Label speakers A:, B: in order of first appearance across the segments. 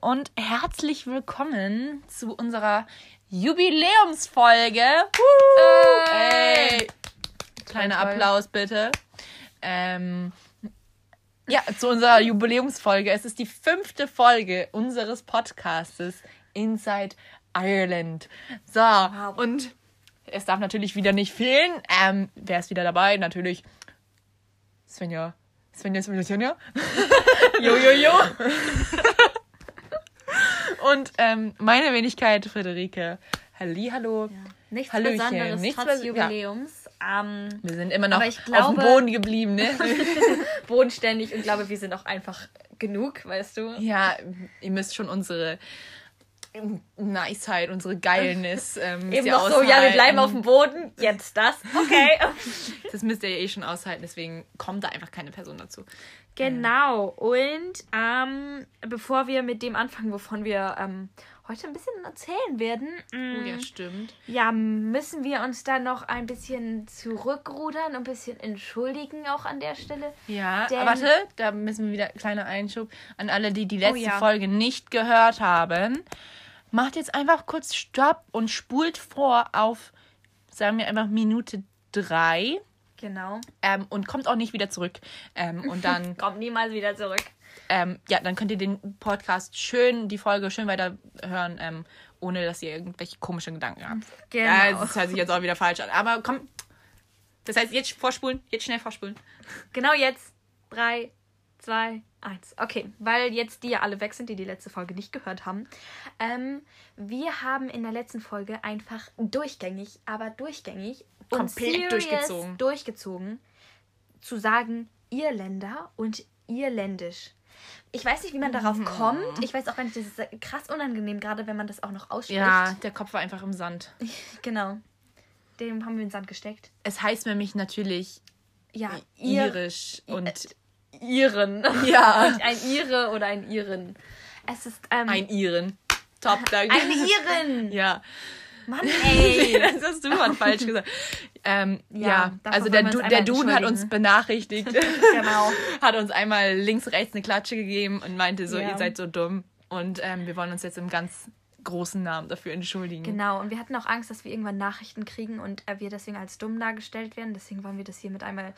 A: und herzlich willkommen zu unserer Jubiläumsfolge. Hey. Kleiner
B: toll.
A: Applaus bitte. Ähm, ja, zu unserer Jubiläumsfolge. Es ist die fünfte Folge unseres Podcastes Inside Ireland. So, und es darf natürlich wieder nicht fehlen. Ähm, wer ist wieder dabei? Natürlich Svenja. Svenja, Svenja, Svenja. jo, jo, jo. Und ähm, meine Wenigkeit, Friederike. Hallihallo.
B: Nichts
A: Hallöchen.
B: Besonderes
A: Nichts
B: trotz Jubiläums. Ähm,
A: Wir sind immer noch
B: ich
A: auf
B: glaube-
A: dem Boden geblieben, ne?
B: bodenständig und glaube, wir sind auch einfach genug, weißt du?
A: ja, ihr müsst schon unsere Niceheit, unsere Geilness ähm,
B: Eben noch so, ja, wir
A: aushalten.
B: bleiben auf dem Boden. Jetzt das. Okay.
A: Das müsst ihr ja eh schon aushalten, deswegen kommt da einfach keine Person dazu.
B: genau. Und ähm, bevor wir mit dem anfangen, wovon wir ähm, heute ein bisschen erzählen werden,
A: Oh,
B: mm,
A: ja, stimmt.
B: ja, müssen wir uns da noch ein bisschen zurückrudern, ein bisschen entschuldigen auch an der Stelle.
A: Ja,
B: Denn-
A: warte, da müssen wir wieder kleiner Einschub an alle, die die letzte
B: Oh ja.
A: Folge nicht gehört haben. Macht jetzt einfach kurz Stopp und spult vor auf, sagen wir einfach Minute drei
B: Genau.
A: ähm, und kommt auch nicht wieder zurück. Ähm, und dann,
B: Kommt niemals wieder zurück.
A: Ähm, ja, dann könnt ihr den Podcast schön, die Folge schön weiter hören, ähm, ohne dass ihr irgendwelche komischen Gedanken habt.
B: Genau.
A: Ja, das hört sich jetzt auch wieder falsch an. Aber komm, das heißt, jetzt vorspulen, jetzt schnell vorspulen.
B: Genau jetzt. Drei, zwei, eins. Okay, weil jetzt die ja alle weg sind, die die letzte Folge nicht gehört haben. Ähm, wir haben in der letzten Folge einfach durchgängig, aber durchgängig und
A: Komplett durchgezogen.
B: durchgezogen zu sagen Irländer und Irländisch. Ich weiß nicht, wie man
A: Mhm.
B: darauf kommt. Ich weiß auch gar nicht, das ist krass unangenehm, gerade wenn man das auch noch ausspricht.
A: Ja, der Kopf war einfach im Sand.
B: Genau. Dem haben wir in den Sand gesteckt.
A: Es heißt nämlich natürlich
B: Ja, Ir
A: irisch und
B: Iren.
A: ja,
B: Ein Ire oder ein Iren. Es ist ähm,
A: ein Iren. Top, danke.
B: eine Iren.
A: Ja,
B: Mann, ey.
A: das hast du mal falsch gesagt. Ähm,
B: Ja,
A: ja, also der, du, der Duden hat uns benachrichtigt,
B: Genau.
A: hat uns einmal links, rechts eine Klatsche gegeben und meinte so,
B: Ja.
A: ihr seid so dumm. Und ähm, wir wollen uns jetzt im ganz großen Namen dafür entschuldigen.
B: Genau. Und wir hatten auch Angst, dass wir irgendwann Nachrichten kriegen und äh, wir deswegen als dumm dargestellt werden. Deswegen wollen wir das hier mit einmal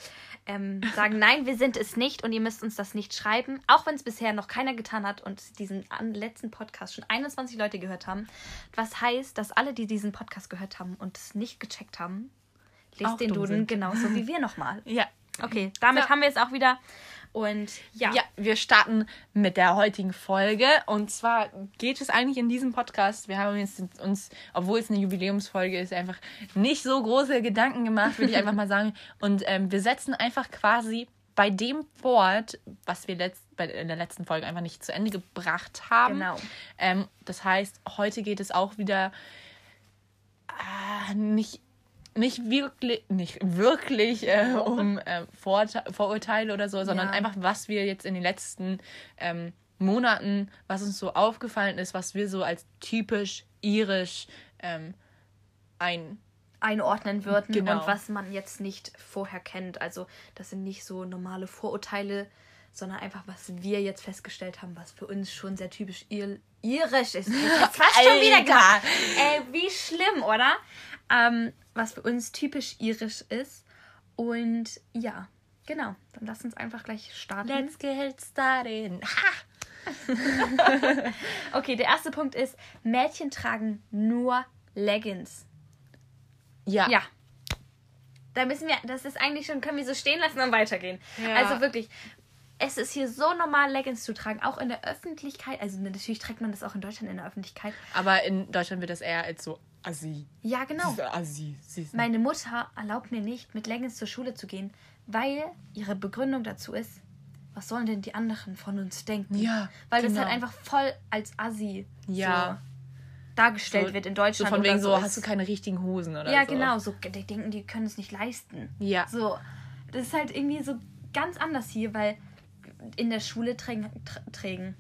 B: ähm, sagen, nein, wir sind es nicht und ihr müsst uns das nicht schreiben. Auch wenn es bisher noch keiner getan hat und diesen letzten Podcast schon 21 Leute gehört haben. Was heißt, dass alle, die diesen Podcast gehört haben und es nicht gecheckt haben, lest
A: Auch
B: den Duden
A: sind.
B: genauso wie wir nochmal.
A: Ja.
B: Okay, damit
A: Ja.
B: haben wir es auch wieder. Und ja,
A: Ja, wir starten mit der heutigen Folge. Und zwar geht es eigentlich in diesem Podcast. Wir haben jetzt uns, obwohl es eine Jubiläumsfolge ist, einfach nicht so große Gedanken gemacht, würde ich einfach mal sagen. Und ähm, wir setzen einfach quasi bei dem fort, was wir letzt, bei, in der letzten Folge einfach nicht zu Ende gebracht haben.
B: Genau.
A: Ähm, das heißt, heute geht es auch wieder äh, nicht, nicht wirklich, nicht wirklich äh, um äh, Vorurte Vorurteile oder so, sondern
B: Ja.
A: einfach, was wir jetzt in den letzten ähm, Monaten, was uns so aufgefallen ist, was wir so als typisch irisch ähm, ein
B: einordnen würden
A: Genau.
B: und was man jetzt nicht vorher kennt. Also das sind nicht so normale Vorurteile, sondern einfach, was wir jetzt festgestellt haben, was für uns schon sehr typisch ir irisch ist. Ich fast schon wieder gesagt. Ey, wie schlimm, oder? Ähm, was für uns typisch irisch ist. Und ja, genau. Dann lass uns einfach gleich starten.
A: Let's get started. Ha!
B: Okay, der erste Punkt ist, Mädchen tragen nur Leggings.
A: Ja.
B: Ja. Da müssen wir, das ist eigentlich schon, können wir so stehen lassen und weitergehen.
A: Ja.
B: Also wirklich, es ist hier so normal, Leggings zu tragen, auch in der Öffentlichkeit. Also natürlich trägt man das auch in Deutschland in der Öffentlichkeit.
A: Aber in Deutschland wird das eher als so assi.
B: Ja, genau.
A: Assi.
B: Meine Mutter erlaubt mir nicht, mit Leggings zur Schule zu gehen, weil ihre Begründung dazu ist, was sollen denn die anderen von uns denken?
A: Ja,
B: Weil das
A: genau.
B: halt einfach voll als Assi
A: Ja.
B: so dargestellt
A: So-
B: wird in
A: So
B: Deutschland.
A: von wegen so, hast du keine richtigen Hosen oder
B: Ja,
A: so.
B: genau. So, die denken, die können es nicht leisten.
A: Ja.
B: So, das ist halt irgendwie so ganz anders hier, weil in der Schule trägen. Tr trägen.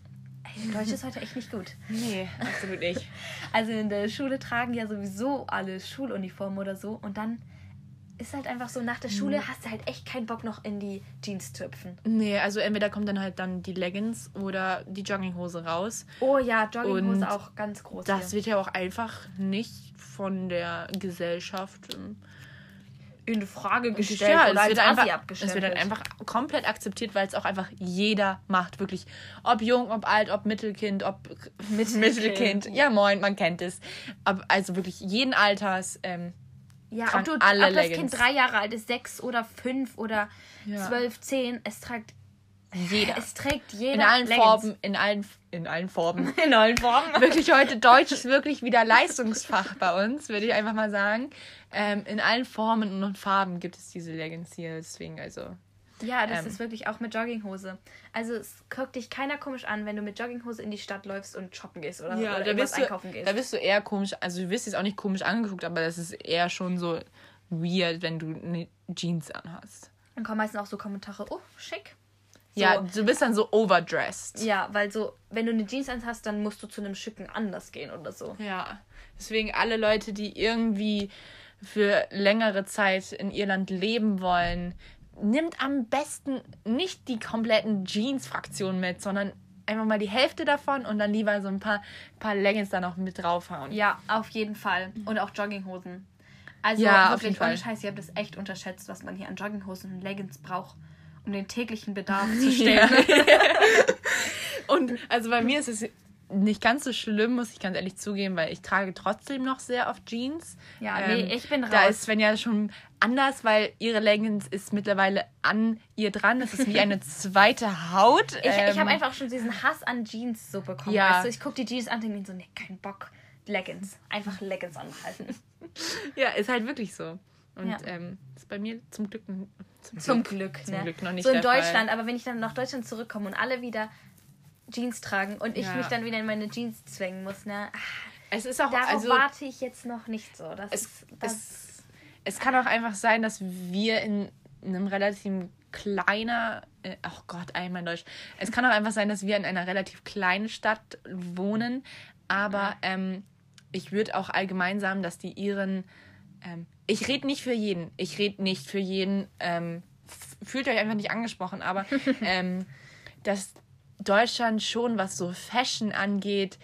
B: Ey, Deutsch ist heute echt nicht gut.
A: Nee, absolut nicht.
B: Also in der Schule tragen ja sowieso alle Schuluniformen oder so und dann ist halt einfach so, nach der
A: Mhm.
B: Schule hast du halt echt keinen Bock noch in die Jeans zu hüpfen.
A: Nee, also entweder kommt dann halt dann die Leggings oder die Jogginghose raus.
B: Oh ja, Jogginghose
A: Und
B: auch ganz groß.
A: Das
B: hier.
A: wird ja auch einfach nicht von der Gesellschaft ähm,
B: in Frage gestellt
A: Ja,
B: oder
A: es
B: als
A: einfach, es
B: abgestempelt.
A: wird dann einfach komplett akzeptiert, weil es auch einfach jeder macht. Wirklich. Ob jung, ob alt, ob Mittelkind, ob
B: Mittelkind.
A: Mittelkind. Ja, moin, man kennt es. Ob, also wirklich jeden Alters. Ähm,
B: Ja, ob, du,
A: alle
B: ob das
A: Leggings.
B: Kind drei Jahre alt ist, sechs oder fünf oder
A: Ja.
B: zwölf, zehn, es trägt
A: jeder.
B: Es trägt jeder
A: in allen
B: Leggings.
A: Farben, in allen, in allen Farben.
B: In allen Formen.
A: wirklich heute Deutsch ist wirklich wieder Leistungsfach bei uns, würde ich einfach mal sagen. Ähm, in allen Formen und Farben gibt es diese Leggings hier, deswegen also.
B: Ja, das
A: Ähm.
B: ist wirklich auch mit Jogginghose. Also es guckt dich keiner komisch an, wenn du mit Jogginghose in die Stadt läufst und shoppen gehst oder, oder
A: da bist, du,
B: einkaufen gehst.
A: da bist du eher komisch, also du wirst jetzt auch nicht komisch angeguckt, aber das ist eher schon so weird, wenn du eine Jeans anhast.
B: Dann kommen meistens auch so Kommentare, oh, schick. So,
A: Ja, du bist dann so overdressed.
B: ja, weil so, wenn du eine Jeans anhast, dann musst du zu einem schicken Anlass gehen oder so.
A: Ja, deswegen alle Leute, die irgendwie für längere Zeit in Irland leben wollen, nimmt am besten nicht die kompletten Jeans-Fraktionen mit, sondern einfach mal die Hälfte davon und dann lieber so ein paar, paar Leggings da noch mit draufhauen.
B: Ja, auf jeden Fall. Und auch Jogginghosen. Also
A: Ja, auf
B: wirklich,
A: jeden Fall.
B: ohne Scheiß, ihr habt das echt unterschätzt, was man hier an Jogginghosen und Leggings braucht, um den täglichen Bedarf zu stellen.
A: Und also bei mir ist es nicht ganz so schlimm, muss ich ganz ehrlich zugeben, weil ich trage trotzdem noch sehr oft Jeans.
B: Ja, nee, ich bin
A: Da
B: raus.
A: ist Svenja schon anders, weil ihre Leggings ist mittlerweile an ihr dran. Das ist wie eine zweite Haut.
B: Ich, ich
A: Ähm,
B: habe einfach schon diesen Hass an Jeans so bekommen.
A: Ja.
B: Weißt du, ich gucke die Jeans an und denke mir so, nee, kein Bock. Leggings. Einfach Leggings anhalten.
A: Ja, ist halt wirklich so. Und
B: Ja.
A: ähm, ist bei mir zum Glück, zum
B: Zum Glück,
A: zum
B: ne?
A: Glück noch nicht
B: so in
A: der Fall.
B: Deutschland, aber wenn ich dann nach Deutschland zurückkomme und alle wieder Jeans tragen und ich
A: Ja.
B: mich dann wieder in meine Jeans zwängen muss, ne? Ah,
A: Es ist auch,
B: Darauf
A: also
B: warte ich jetzt noch nicht so. Das
A: es,
B: ist, das,
A: es, es kann auch einfach sein, dass wir in einem relativ kleiner, äh, oh Gott, einmal Deutsch. Es kann auch einfach sein, dass wir in einer relativ kleinen Stadt wohnen, aber ähm, ich würde auch allgemein sagen, dass die Iren, ähm, ich rede nicht für jeden, ich rede nicht für jeden, ähm, fühlt euch einfach nicht angesprochen, aber ähm, dass Deutschland schon, was so Fashion angeht,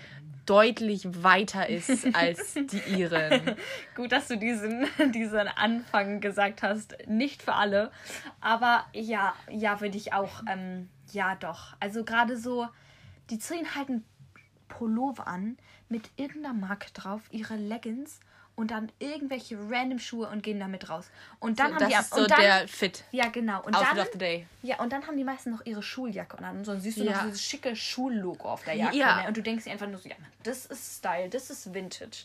A: deutlich weiter ist als die Iren.
B: Gut, dass du diesen, diesen Anfang gesagt hast. Nicht für alle. Aber ja, ja, würde ich auch. Ähm, ja, doch. Also gerade so, die ziehen halt einen Pullover an mit irgendeiner Marke drauf, ihre Leggings und dann irgendwelche random Schuhe und gehen damit raus. Und dann haben
A: das
B: die
A: ist so
B: und dann,
A: der Fit.
B: Ja, genau. Und
A: Outfit
B: dann,
A: of the day.
B: ja, und dann haben die meisten noch ihre Schuljacke an. Und so siehst du
A: Ja.
B: noch dieses schicke Schullogo auf der Jacke.
A: Ja.
B: Ne? Und du denkst dir einfach nur so, ja, das ist Style, das ist Vintage.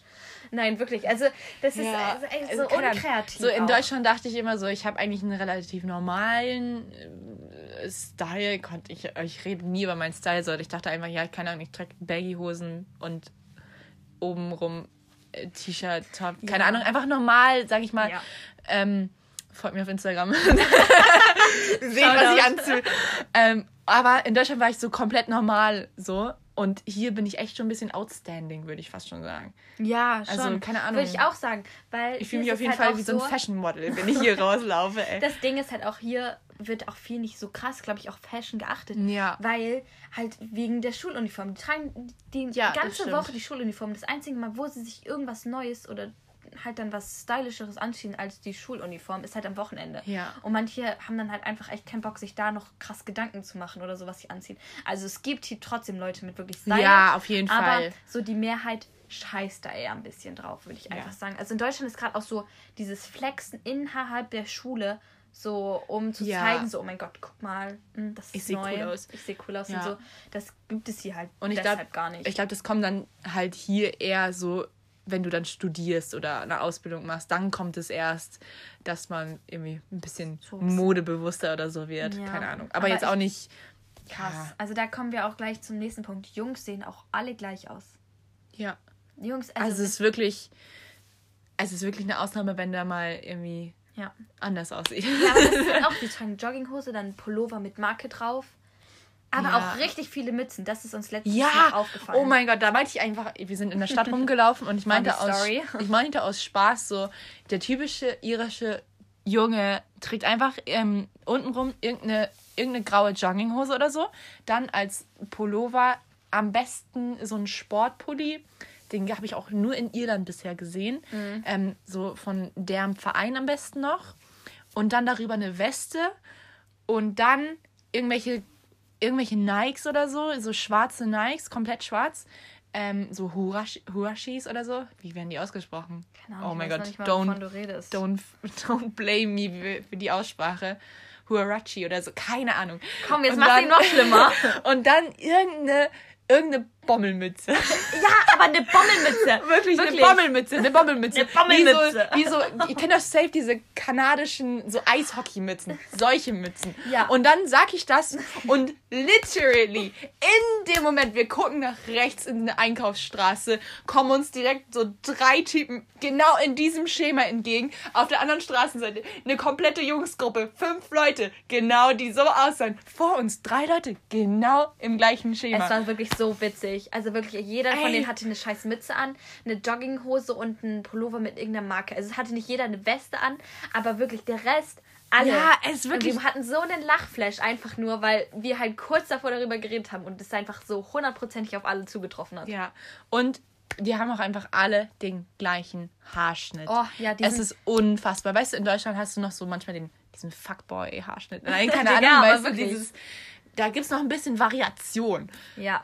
B: Nein, wirklich. Also, das ist
A: Ja,
B: also echt
A: also
B: so
A: Ahnung.
B: unkreativ.
A: So in
B: auch.
A: Deutschland dachte ich immer so, ich habe eigentlich einen relativ normalen äh, Style. Gott, ich, ich rede nie über meinen Style. So. Ich dachte einfach, ja, keine Ahnung, ich trage Baggy-Hosen und obenrum T-Shirt, Top. Keine
B: Ja.
A: Ahnung, einfach normal, sag ich mal.
B: Ja.
A: Ähm, folgt mir auf Instagram. Seht, was ich anziehe. Ähm, aber in Deutschland war ich so komplett normal so. Und hier bin ich echt schon ein bisschen outstanding, würde ich fast schon sagen.
B: Ja, schon.
A: Also, keine Ahnung.
B: Würde ich auch sagen. Weil
A: Ich fühle mich auf jeden
B: halt
A: Fall wie so ein Fashion Model, wenn ich hier rauslaufe, ey.
B: Das Ding ist halt auch hier, wird auch viel nicht so krass, glaube ich, auf Fashion geachtet.
A: Ja.
B: Weil halt wegen der Schuluniform. Die tragen die
A: Ja,
B: ganze. Woche die Schuluniform. Das einzige Mal, wo sie sich irgendwas Neues oder halt dann was Stylischeres anziehen als die Schuluniform, ist halt am Wochenende.
A: Ja.
B: Und manche haben dann halt einfach echt keinen Bock, sich da noch krass Gedanken zu machen oder so, was sie anziehen. Also es gibt hier trotzdem Leute mit wirklich Style.
A: Ja, auf jeden
B: aber
A: Fall.
B: so die Mehrheit scheißt da eher ein bisschen drauf, würde ich einfach sagen. Also in Deutschland ist gerade auch so dieses Flexen innerhalb der Schule, so um zu
A: Ja.
B: zeigen, so, oh mein Gott, guck mal, hm, das ist
A: Ich seh
B: neu.
A: cool aus.
B: Ich sehe cool aus
A: Ja.
B: und so. Das gibt es hier halt
A: Und ich
B: deshalb
A: glaube,
B: gar nicht.
A: ich glaube, das kommt dann halt hier eher so, wenn du dann studierst oder eine Ausbildung machst, dann kommt es erst, dass man irgendwie ein bisschen modebewusster oder so wird.
B: Ja.
A: Keine Ahnung. Aber,
B: Aber
A: jetzt auch nicht.
B: Krass.
A: Ja.
B: Also da kommen wir auch gleich zum nächsten Punkt. Jungs sehen auch alle gleich aus.
A: ja.
B: Jungs,
A: Also,
B: also,
A: es ist wirklich. Es ist wirklich eine Ausnahme, wenn der mal irgendwie
B: ja.
A: anders aussieht.
B: Ja, aber das ist halt auch, die tragen Jogginghose, dann Pullover mit Marke drauf. Aber
A: Ja.
B: auch richtig viele Mützen. Das ist uns letztens
A: Ja,
B: aufgefallen.
A: oh mein Gott, da meinte ich einfach, wir sind in der Stadt rumgelaufen und ich meinte, aus, ich meinte aus Spaß so, der typische irische Junge trägt einfach ähm, untenrum irgendeine, irgendeine graue Jogginghose oder so. Dann als Pullover am besten so ein Sportpulli. Den habe ich auch nur in Irland bisher gesehen. Ähm, so von deren Verein am besten noch. Und dann darüber eine Weste. Und dann irgendwelche, irgendwelche Nikes oder so. So schwarze Nikes, komplett schwarz. Ähm, so Hurashi, Hurashis oder so. Wie werden die ausgesprochen?
B: Keine Ahnung,
A: oh mein Gott,
B: mal,
A: don't,
B: wovon du redest.
A: don't, don't blame me für- die Aussprache. Huarachi oder so, keine Ahnung.
B: Komm, jetzt du ihn noch schlimmer.
A: Und dann irgendeine, irgendeine Bommelmütze.
B: Ja, aber eine Bommelmütze.
A: Wirklich, eine Bommelmütze, eine Bommelmütze.
B: Eine Bommelmütze.
A: Wie so, wie so, ihr kennt doch safe diese kanadischen, so Eishockeymützen. Solche Mützen.
B: Ja.
A: Und dann sag ich das und literally in dem Moment, wir gucken nach rechts in eine Einkaufsstraße, kommen uns direkt so drei Typen genau in diesem Schema entgegen. Auf der anderen Straßenseite eine komplette Jungsgruppe, fünf Leute, genau die so aussehen. Vor uns drei Leute, genau im gleichen Schema.
B: Es war wirklich so witzig. Also wirklich, jeder von
A: Ey.
B: denen hatte eine scheiß Mütze an, eine Jogginghose und einen Pullover mit irgendeiner Marke. Also es hatte nicht jeder eine Weste an, aber wirklich der Rest, alle.
A: Ja, es wirklich-
B: Und wir hatten so einen Lachflash einfach nur, weil wir halt kurz davor darüber geredet haben und es einfach so hundertprozentig auf alle zugetroffen hat.
A: Ja, und die haben auch einfach alle den gleichen Haarschnitt.
B: Oh, ja, die
A: Es ist unfassbar. Weißt du, in Deutschland hast du noch so manchmal den, diesen Fuckboy-Haarschnitt. Nein, keine
B: Ja,
A: Ahnung,
B: aber
A: weißt du, dieses, da gibt es noch ein bisschen Variation.
B: Ja.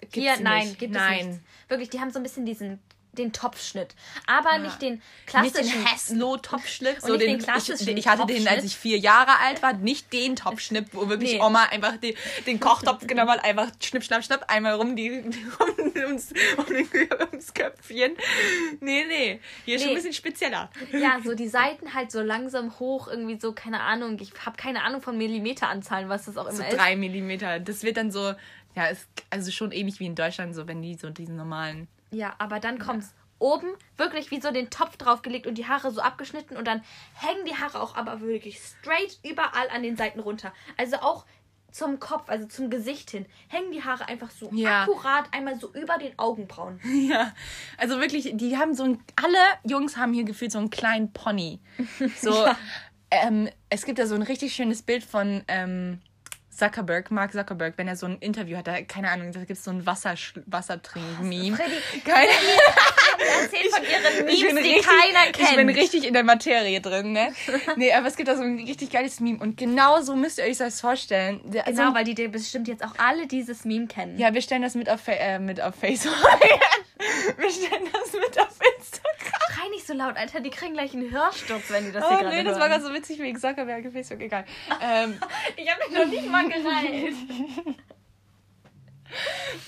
A: Gibt's
B: Hier, nein,
A: nicht.
B: gibt
A: Nein.
B: es nicht. Wirklich, die haben so ein bisschen diesen den Topfschnitt, aber nicht den klassischen
A: den Hesslo-Topfschnitt.
B: Und nicht den klassischen
A: ich, ich hatte den, als ich vier Jahre alt war. Nicht den Topfschnitt, wo wirklich
B: Nee.
A: Oma einfach die, den Kochtopf genommen hat, einfach schnipp, schnapp, schnapp, einmal rum die, um, ums, um den, ums Köpfchen. Nee, nee. Hier ist schon
B: Nee.
A: ein bisschen spezieller.
B: Ja, so die Seiten halt so langsam hoch, irgendwie so, keine Ahnung. Ich habe keine Ahnung von Millimeteranzahlen, was das auch immer
A: so
B: ist.
A: drei Millimeter. Das wird dann so, ja, ist also schon ähnlich wie in Deutschland, so wenn die so diesen normalen.
B: Ja, aber dann kommt's oben wirklich wie so den Topf draufgelegt und die Haare so abgeschnitten und dann hängen die Haare auch aber wirklich straight überall an den Seiten runter. Also auch zum Kopf, also zum Gesicht hin, hängen die Haare einfach so
A: Ja.
B: akkurat einmal so über den Augenbrauen.
A: Ja, also wirklich, die haben so ein, alle Jungs haben hier gefühlt so einen kleinen Pony. So, ähm, es gibt da so ein richtig schönes Bild von ähm, Zuckerberg, Mark Zuckerberg, wenn er so ein Interview hat, da, keine Ahnung, da gibt es so ein Wasser, Wassertrink-Meme. Keine
B: erzählt von ihren Memes, die
A: richtig-
B: keiner kennt.
A: Ich bin richtig in der Materie drin, ne? Nee, aber es gibt da so ein richtig geiles Meme. Und genau so müsst ihr euch das vorstellen.
B: Genau,
A: so,
B: weil die bestimmt jetzt auch alle dieses Meme kennen.
A: ja, wir stellen das mit auf, Fa- äh, mit auf Facebook. wir stellen das mit auf Instagram.
B: Schrei nicht so laut, Alter, die kriegen gleich einen Hörsturz, wenn die das
A: Oh
B: hier gerade
A: nee, das
B: hören.
A: war gerade so witzig wegen Zuckerberg auf Facebook, egal. ähm,
B: Ich habe mich noch nicht mal gereilt.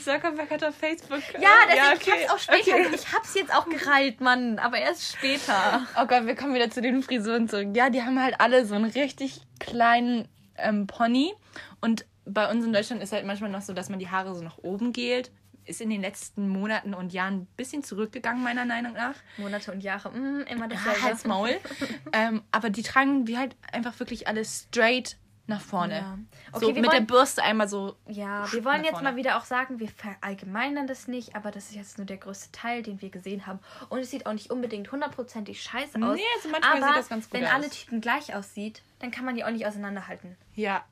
A: Zuckerberg hat auf Facebook.
B: Ja, deswegen, ich
A: okay,
B: hab's auch später.
A: okay.
B: Ich hab's jetzt auch gereilt, Mann, aber erst später.
A: Oh Gott, wir kommen wieder zu den Frisuren zurück. Ja, die haben halt alle so einen richtig kleinen ähm, Pony. Und bei uns in Deutschland ist halt manchmal noch so, dass man die Haare so nach oben gelt. Ist in den letzten Monaten und Jahren ein bisschen zurückgegangen, meiner Meinung nach.
B: Monate und Jahre, mm, immer
A: Ja,
B: dasselbe.
A: halt's Maul. ähm, aber die tragen wir halt einfach wirklich alles straight nach vorne.
B: Ja.
A: so
B: Okay, wir
A: mit der
B: wollen-
A: Bürste einmal so.
B: Ja, wir wollen jetzt
A: vorne.
B: mal wieder auch sagen, wir verallgemeinern das nicht, aber das ist jetzt nur der größte Teil, den wir gesehen haben. Und es sieht auch nicht unbedingt hundertprozentig scheiße aus.
A: Nee, also manchmal
B: aber
A: sieht das ganz gut
B: wenn
A: aus.
B: alle Typen gleich aussieht, dann kann man die auch nicht auseinanderhalten.
A: Ja.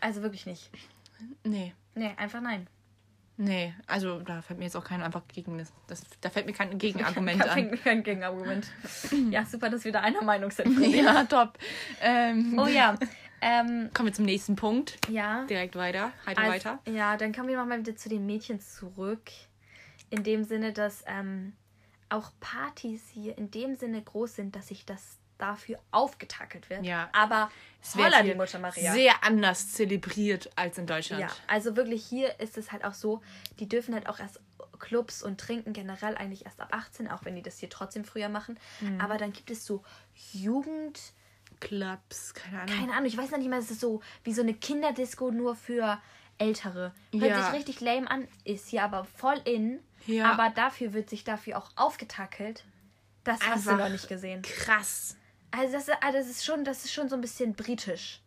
B: Also wirklich nicht.
A: Nee.
B: Nee, einfach nein.
A: Nee, also da fällt mir jetzt auch kein einfach gegen das, das da fällt mir kein Gegenargument an.
B: kein Gegenargument. ja, super, dass wir da einer Meinung sind.
A: Ja, top. Ähm,
B: Oh ja. Ähm,
A: Kommen wir zum nächsten Punkt.
B: ja.
A: Direkt weiter. Heiter
B: Also,
A: weiter.
B: Ja, dann kommen wir nochmal wieder zu den Mädchen zurück. In dem Sinne, dass ähm, auch Partys hier in dem Sinne groß sind, dass sich das dafür aufgetakelt wird.
A: Ja.
B: Aber
A: Es wird
B: holla die Mutter Maria.
A: Sehr anders zelebriert als in Deutschland.
B: ja, also wirklich hier ist es halt auch so, die dürfen halt auch erst Clubs und trinken generell eigentlich erst ab 18, auch wenn die das hier trotzdem früher machen.
A: Mhm.
B: Aber dann gibt es so Jugend,
A: Clubs, keine Ahnung.
B: keine Ahnung, ich weiß noch nicht mal, es ist so wie so eine Kinderdisco nur für Ältere. Hört
A: Ja.
B: sich richtig lame an, ist hier aber voll in.
A: Ja.
B: Aber dafür wird sich dafür auch aufgetackelt. Das hast du
A: Einfach
B: noch nicht gesehen.
A: Krass.
B: Also das, ist- ah, das ist schon, das ist schon so ein bisschen britisch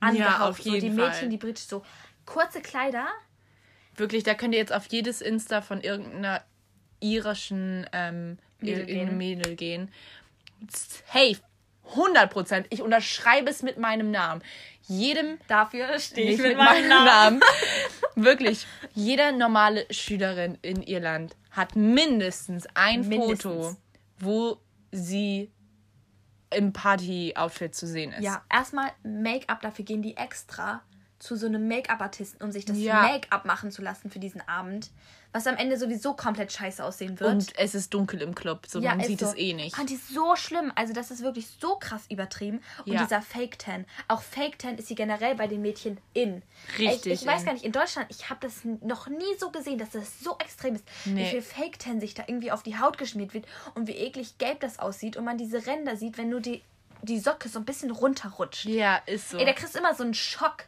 B: angehaucht.
A: auf
B: so
A: jeden
B: die Mädchen,
A: Fall.
B: die britisch so kurze Kleider.
A: Wirklich, da könnt ihr jetzt auf jedes Insta von irgendeiner irischen ähm,
B: Mädel gehen.
A: Mädel gehen. Safe. 100 Prozent. Ich unterschreibe es mit meinem Namen. Jedem
B: Dafür stehe ich
A: nicht
B: mit meinem Namen.
A: Wirklich, jede normale Schülerin in Irland hat mindestens ein
B: Mindestens.
A: Foto, wo sie im Party-Outfit zu sehen ist.
B: Ja, erstmal Make-up, dafür gehen die extra zu so einem Make-up-Artisten, um sich das
A: Ja.
B: Make-up machen zu lassen für diesen Abend. Was am Ende sowieso komplett scheiße aussehen wird.
A: Und es ist dunkel im Club, so man
B: ist
A: sieht
B: so.
A: es eh nicht.
B: Fand ich so schlimm. Also, das ist wirklich so krass übertrieben. Und
A: Ja.
B: dieser Fake Tan. Auch Fake Tan ist sie generell bei den Mädchen in.
A: Richtig
B: Ich, ich weiß gar nicht, in Deutschland, ich habe das noch nie so gesehen, dass das so extrem ist. Wie
A: Nee.
B: viel Fake Tan sich da irgendwie auf die Haut geschmiert wird und wie eklig gelb das aussieht und man diese Ränder sieht, wenn nur die, die Socke so ein bisschen runterrutscht.
A: Ja, ist so.
B: Ey, da kriegst du immer so einen Schock.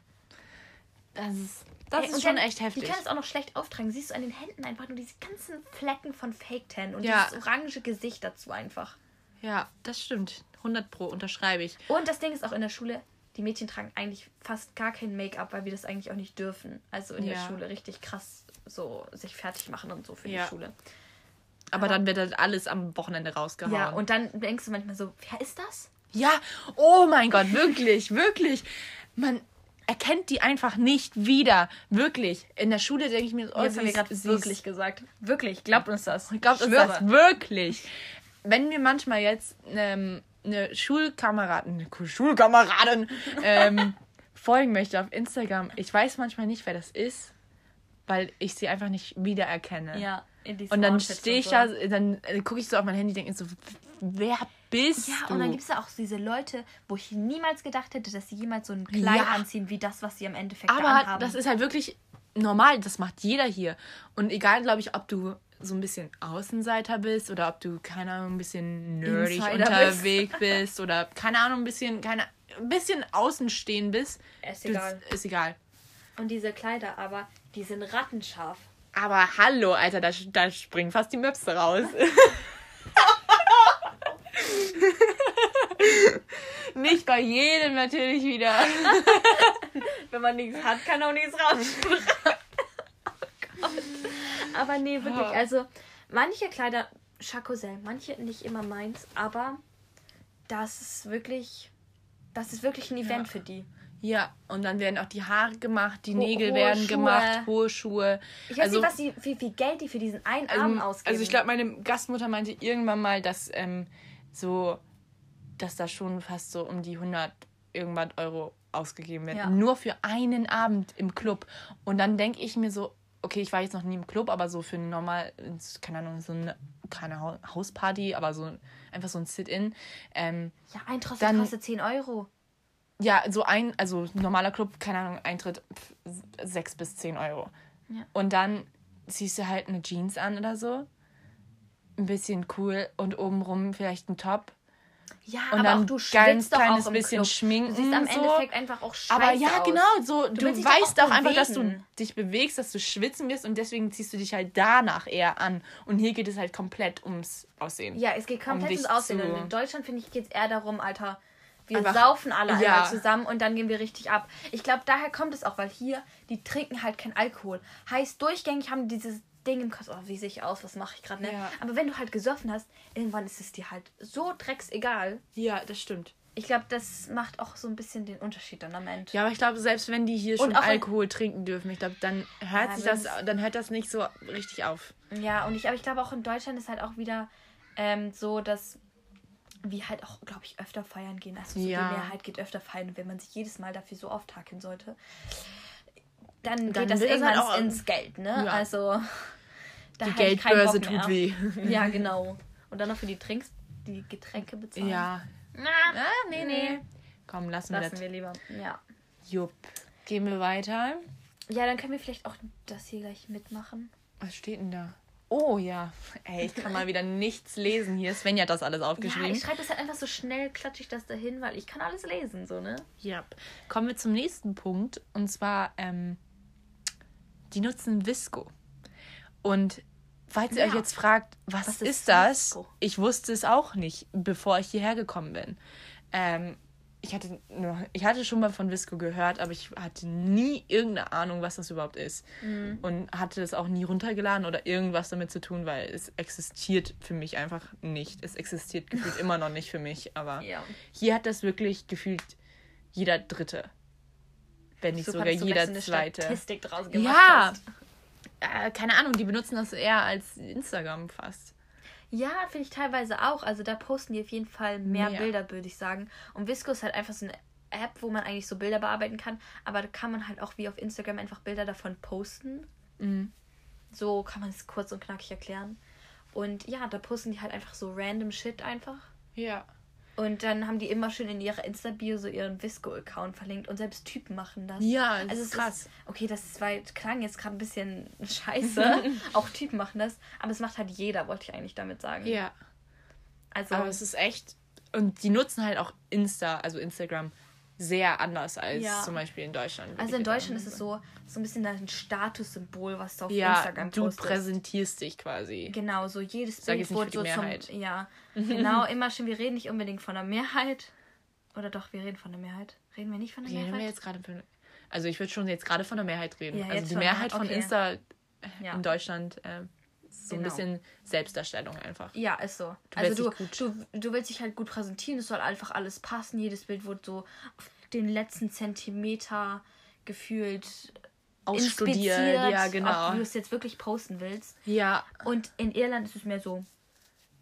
A: das ist, das
B: Ey,
A: ist schon
B: dann,
A: echt heftig.
B: Die können es auch noch schlecht auftragen. Siehst du an den Händen einfach nur diese ganzen Flecken von Fake Tan und
A: Ja.
B: dieses orange Gesicht dazu einfach.
A: Ja, das stimmt. 100 Pro unterschreibe ich.
B: Und das Ding ist auch in der Schule, die Mädchen tragen eigentlich fast gar kein Make-up, weil wir das eigentlich auch nicht dürfen. Also in der
A: Ja.
B: Schule richtig krass so sich fertig machen und so für
A: Ja.
B: die Schule.
A: Aber dann wird das alles am Wochenende rausgehauen.
B: Ja, und dann denkst du manchmal so, wer ist das?
A: Ja, oh mein Gott, wirklich, wirklich. Man erkennt die einfach nicht wieder. Wirklich. In der Schule denke ich mir, so, oh,
B: Jetzt haben wir gerade wirklich gesagt. Wirklich, glaubt uns das.
A: Glaubt uns das wirklich. Wenn mir manchmal jetzt ähm, eine Schulkameradin, eine Schulkameradin ähm, folgen möchte auf Instagram, ich weiß manchmal nicht, wer das ist, weil ich sie einfach nicht wiedererkenne.
B: Ja,
A: Und dann stehe ich da, dann äh, gucke ich so auf mein Handy, denke so, wer bist
B: Ja,
A: du?
B: und dann gibt es ja auch diese Leute, wo ich niemals gedacht hätte, dass sie jemals so ein Kleid
A: Ja.
B: anziehen, wie das, was sie am Endeffekt
A: Aber
B: anhaben.
A: das ist halt wirklich normal, das macht jeder hier. Und egal, glaube ich, ob du so ein bisschen Außenseiter bist oder ob du, keine Ahnung, ein bisschen nerdig
B: Insider
A: unterwegs bist. oder, keine Ahnung, ein bisschen, keine, ein bisschen außenstehend bist.
B: Ist
A: Du-
B: egal.
A: Ist egal.
B: Und diese Kleider aber, die sind rattenscharf.
A: Aber hallo, Alter, da, da springen fast die Möpse raus. Nicht bei jedem natürlich wieder.
B: Wenn man nichts hat, kann auch nichts rausspringen. oh. Aber nee, wirklich.
A: Ah.
B: Also, manche Kleider, Chacosel, manche nicht immer meins, aber das ist wirklich, das ist wirklich ein Event
A: Ja.
B: für die.
A: Ja, und dann werden auch die Haare gemacht, die
B: Ho-
A: Nägel werden
B: Schuhe.
A: gemacht, hohe Schuhe.
B: Ich weiß nicht, was die, wie viel Geld die für diesen einen Abend ausgeben.
A: Also ich glaube, meine Gastmutter meinte irgendwann mal, dass ähm, so, dass da schon fast so um die 100 irgendwas Euro ausgegeben wird.
B: Ja.
A: Nur für einen Abend im Club. Und dann denke ich mir so, okay, ich war jetzt noch nie im Club, aber so für ein normal, keine Ahnung, so eine, keine Hau- Hausparty, aber so einfach so ein Sit-In. Ähm,
B: ja, Eintritt kostet 10 Euro.
A: Ja, so ein, also normaler Club, keine Ahnung, Eintritt pf, sechs bis zehn Euro.
B: Ja.
A: Und dann ziehst du halt eine Jeans an oder so. Ein bisschen cool und obenrum vielleicht ein Top.
B: Ja,
A: Und
B: aber
A: dann
B: auch du
A: ganz
B: doch
A: kleines
B: auch
A: bisschen
B: Club.
A: schminken,
B: Du siehst am
A: so.
B: Endeffekt einfach auch scheiße
A: Aber ja,
B: aus.
A: genau, so du,
B: doch
A: weißt
B: auch
A: auch einfach, dass du dich bewegst, dass du schwitzen wirst und deswegen ziehst du dich halt danach eher an. Und hier geht es halt komplett ums Aussehen.
B: Ja, es geht komplett
A: Um
B: ums Aussehen. Und in Deutschland, finde ich, geht es eher darum, Alter, wir
A: Einfach-
B: saufen alle
A: ja.
B: einmal zusammen und dann gehen wir richtig ab. Ich glaube, daher kommt es auch, weil hier, die trinken halt kein Alkohol. Heißt, durchgängig haben die dieses Ding im Kopf, oh, wie sehe ich aus, was mache ich gerade, ne?
A: Ja.
B: Aber wenn du halt gesoffen hast, irgendwann ist es dir halt so drecksegal.
A: Ja, das stimmt.
B: Ich glaube, das macht auch so ein bisschen den Unterschied dann am Ende.
A: Ja, aber ich glaube, selbst wenn die hier schon Alkohol trinken dürfen, ich glaube, dann hört
B: Ja,
A: sich das, dann hört das nicht so richtig auf.
B: Ja, und ich, aber ich glaube auch in Deutschland ist halt auch wieder ähm, so, dass wir halt auch, glaube ich, öfter feiern gehen. Also so
A: Ja.
B: die Mehrheit geht öfter feiern. Und wenn man sich jedes Mal dafür so auftakeln sollte, dann,
A: Dann
B: geht das irgendwann
A: halt auch-
B: ins Geld, ne?
A: Ja.
B: Also da
A: Die Geldbörse tut weh.
B: Ja, genau. Und dann noch für die Trinks, die Getränke bezahlen.
A: Ja.
B: Na,
A: Ah, nee, nee. Komm, lassen wir
B: lassen
A: das.
B: wir lieber. Ja.
A: Jupp. Gehen wir weiter.
B: Ja, dann können wir vielleicht auch das hier gleich mitmachen.
A: Was steht denn da? Oh ja. Ey, ich kann mal wieder nichts lesen hier. Svenja hat das alles
B: Ja,
A: aufgeschrieben.
B: ich schreibe das halt einfach so schnell, klatsche ich das dahin, weil ich kann alles lesen, so, ne?
A: Ja. Kommen wir zum nächsten Punkt. Und zwar, ähm, die nutzen Visco. Und falls ihr
B: Ja.
A: euch jetzt fragt, was,
B: Was
A: ist,
B: ist
A: das? Ich wusste es auch nicht, bevor ich hierher gekommen bin. Ähm, ich hatte, ich hatte schon mal von Visco gehört, aber ich hatte nie irgendeine Ahnung, was das überhaupt ist.
B: Mhm.
A: Und hatte es auch nie runtergeladen oder irgendwas damit zu tun, weil es existiert für mich einfach nicht. Es existiert gefühlt immer noch nicht für mich, aber
B: Ja.
A: hier hat das wirklich gefühlt jeder Dritte. Wenn nicht
B: Super,
A: sogar jeder
B: so eine
A: Zweite.
B: Statistik draus gemacht
A: Ja, äh, keine Ahnung, die benutzen das eher als Instagram fast.
B: Ja, finde ich teilweise auch. Also da posten die auf jeden Fall mehr
A: Mehr.
B: Bilder, würde ich sagen. Und Visco ist halt einfach so eine App, wo man eigentlich so Bilder bearbeiten kann. Aber da kann man halt auch wie auf Instagram einfach Bilder davon posten.
A: Mhm.
B: So kann man es kurz und knackig erklären. Und ja, da posten die halt einfach so random Shit einfach.
A: Ja.
B: Und dann haben die immer schön in ihrer Insta-Bio so ihren Visco-Account verlinkt. Und selbst Typen machen das.
A: Ja, das
B: also
A: ist krass.
B: Ist, okay, das war, klang jetzt gerade ein bisschen scheiße. Auch Typen machen das. Aber es macht halt jeder, wollte ich eigentlich damit sagen.
A: Ja.
B: Also,
A: Aber es ist echt. Und die nutzen halt auch Insta, also Instagram, sehr anders als
B: Ja.
A: zum Beispiel in Deutschland.
B: also in Deutschland ist es so, so ein bisschen ein Statussymbol, was du auf
A: Ja,
B: Instagram
A: du
B: postest.
A: präsentierst dich quasi.
B: Genau, so jedes
A: Sag
B: Bild wurde so
A: Mehrheit.
B: zum. Ja, genau, immer schön. Wir reden nicht unbedingt von der Mehrheit. Oder doch, wir reden von der Mehrheit. Reden wir nicht von der
A: Reden wir
B: Mehrheit?
A: jetzt gerade von, also ich würde schon jetzt gerade von der Mehrheit reden.
B: Ja,
A: also die
B: schon,
A: Mehrheit von
B: okay.
A: Insta
B: Ja.
A: in Deutschland äh, so ein
B: Genau.
A: bisschen Selbstdarstellung einfach.
B: Ja, ist so.
A: Du
B: also du, du, du willst dich halt gut präsentieren, es soll einfach alles passen. Jedes Bild wurde so auf den letzten Zentimeter gefühlt
A: Ausstudiert, ja
B: ob
A: genau.
B: du es jetzt wirklich posten willst.
A: Ja,
B: Und in Irland ist es mehr so,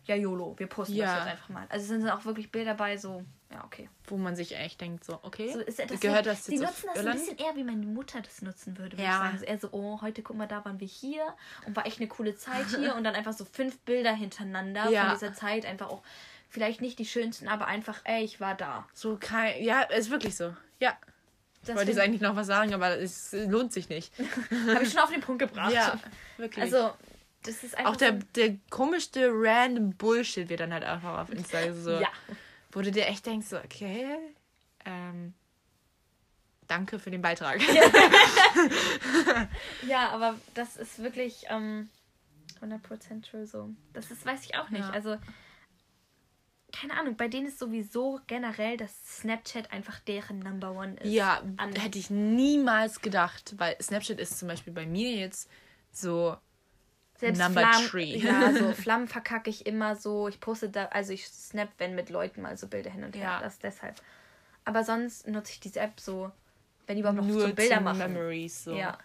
B: ja, YOLO, wir posten
A: Ja.
B: das jetzt einfach mal. Also sind auch wirklich Bilder bei, so, ja, okay.
A: wo man sich echt denkt so, okay,
B: So ist das
A: gehört das jetzt
B: nutzen
A: auf
B: das
A: Irland?
B: ein bisschen eher, wie meine Mutter das nutzen würde, würde
A: Ja.
B: ich sagen. Eher so, oh, heute guck mal, da waren wir hier und war echt eine coole Zeit hier und dann einfach so fünf Bilder hintereinander
A: Ja.
B: von dieser Zeit, einfach auch vielleicht nicht die schönsten, aber einfach, ey, ich war da.
A: So kein, ja, ist wirklich so. Ja, ich wollte jetzt eigentlich noch was sagen, aber es lohnt sich nicht.
B: habe ich schon auf den Punkt gebracht.
A: Ja, wirklich.
B: Also, das ist einfach
A: auch der,
B: so,
A: der komischste random Bullshit wird dann halt einfach auf Insta so.
B: ja.
A: Wo du dir echt denkst, so, okay, ähm, danke für den Beitrag.
B: Ja, aber das ist wirklich ähm, 100% true so. Das ist, weiß ich auch nicht.
A: Ja.
B: Also, keine Ahnung, bei denen ist sowieso generell, dass Snapchat einfach deren Number One ist.
A: Ja,
B: An-
A: hätte ich niemals gedacht, weil Snapchat ist zum Beispiel bei mir jetzt so
B: Selbst
A: Number
B: Flammen,
A: three.
B: Ja, so Flammen verkacke ich immer so. Ich poste da, also ich snap, wenn mit Leuten mal so Bilder hin und her.
A: Ja.
B: Das deshalb. Aber sonst nutze ich diese App so, wenn die überhaupt noch
A: nur
B: so Bilder machen.
A: Memories so.
B: Ja.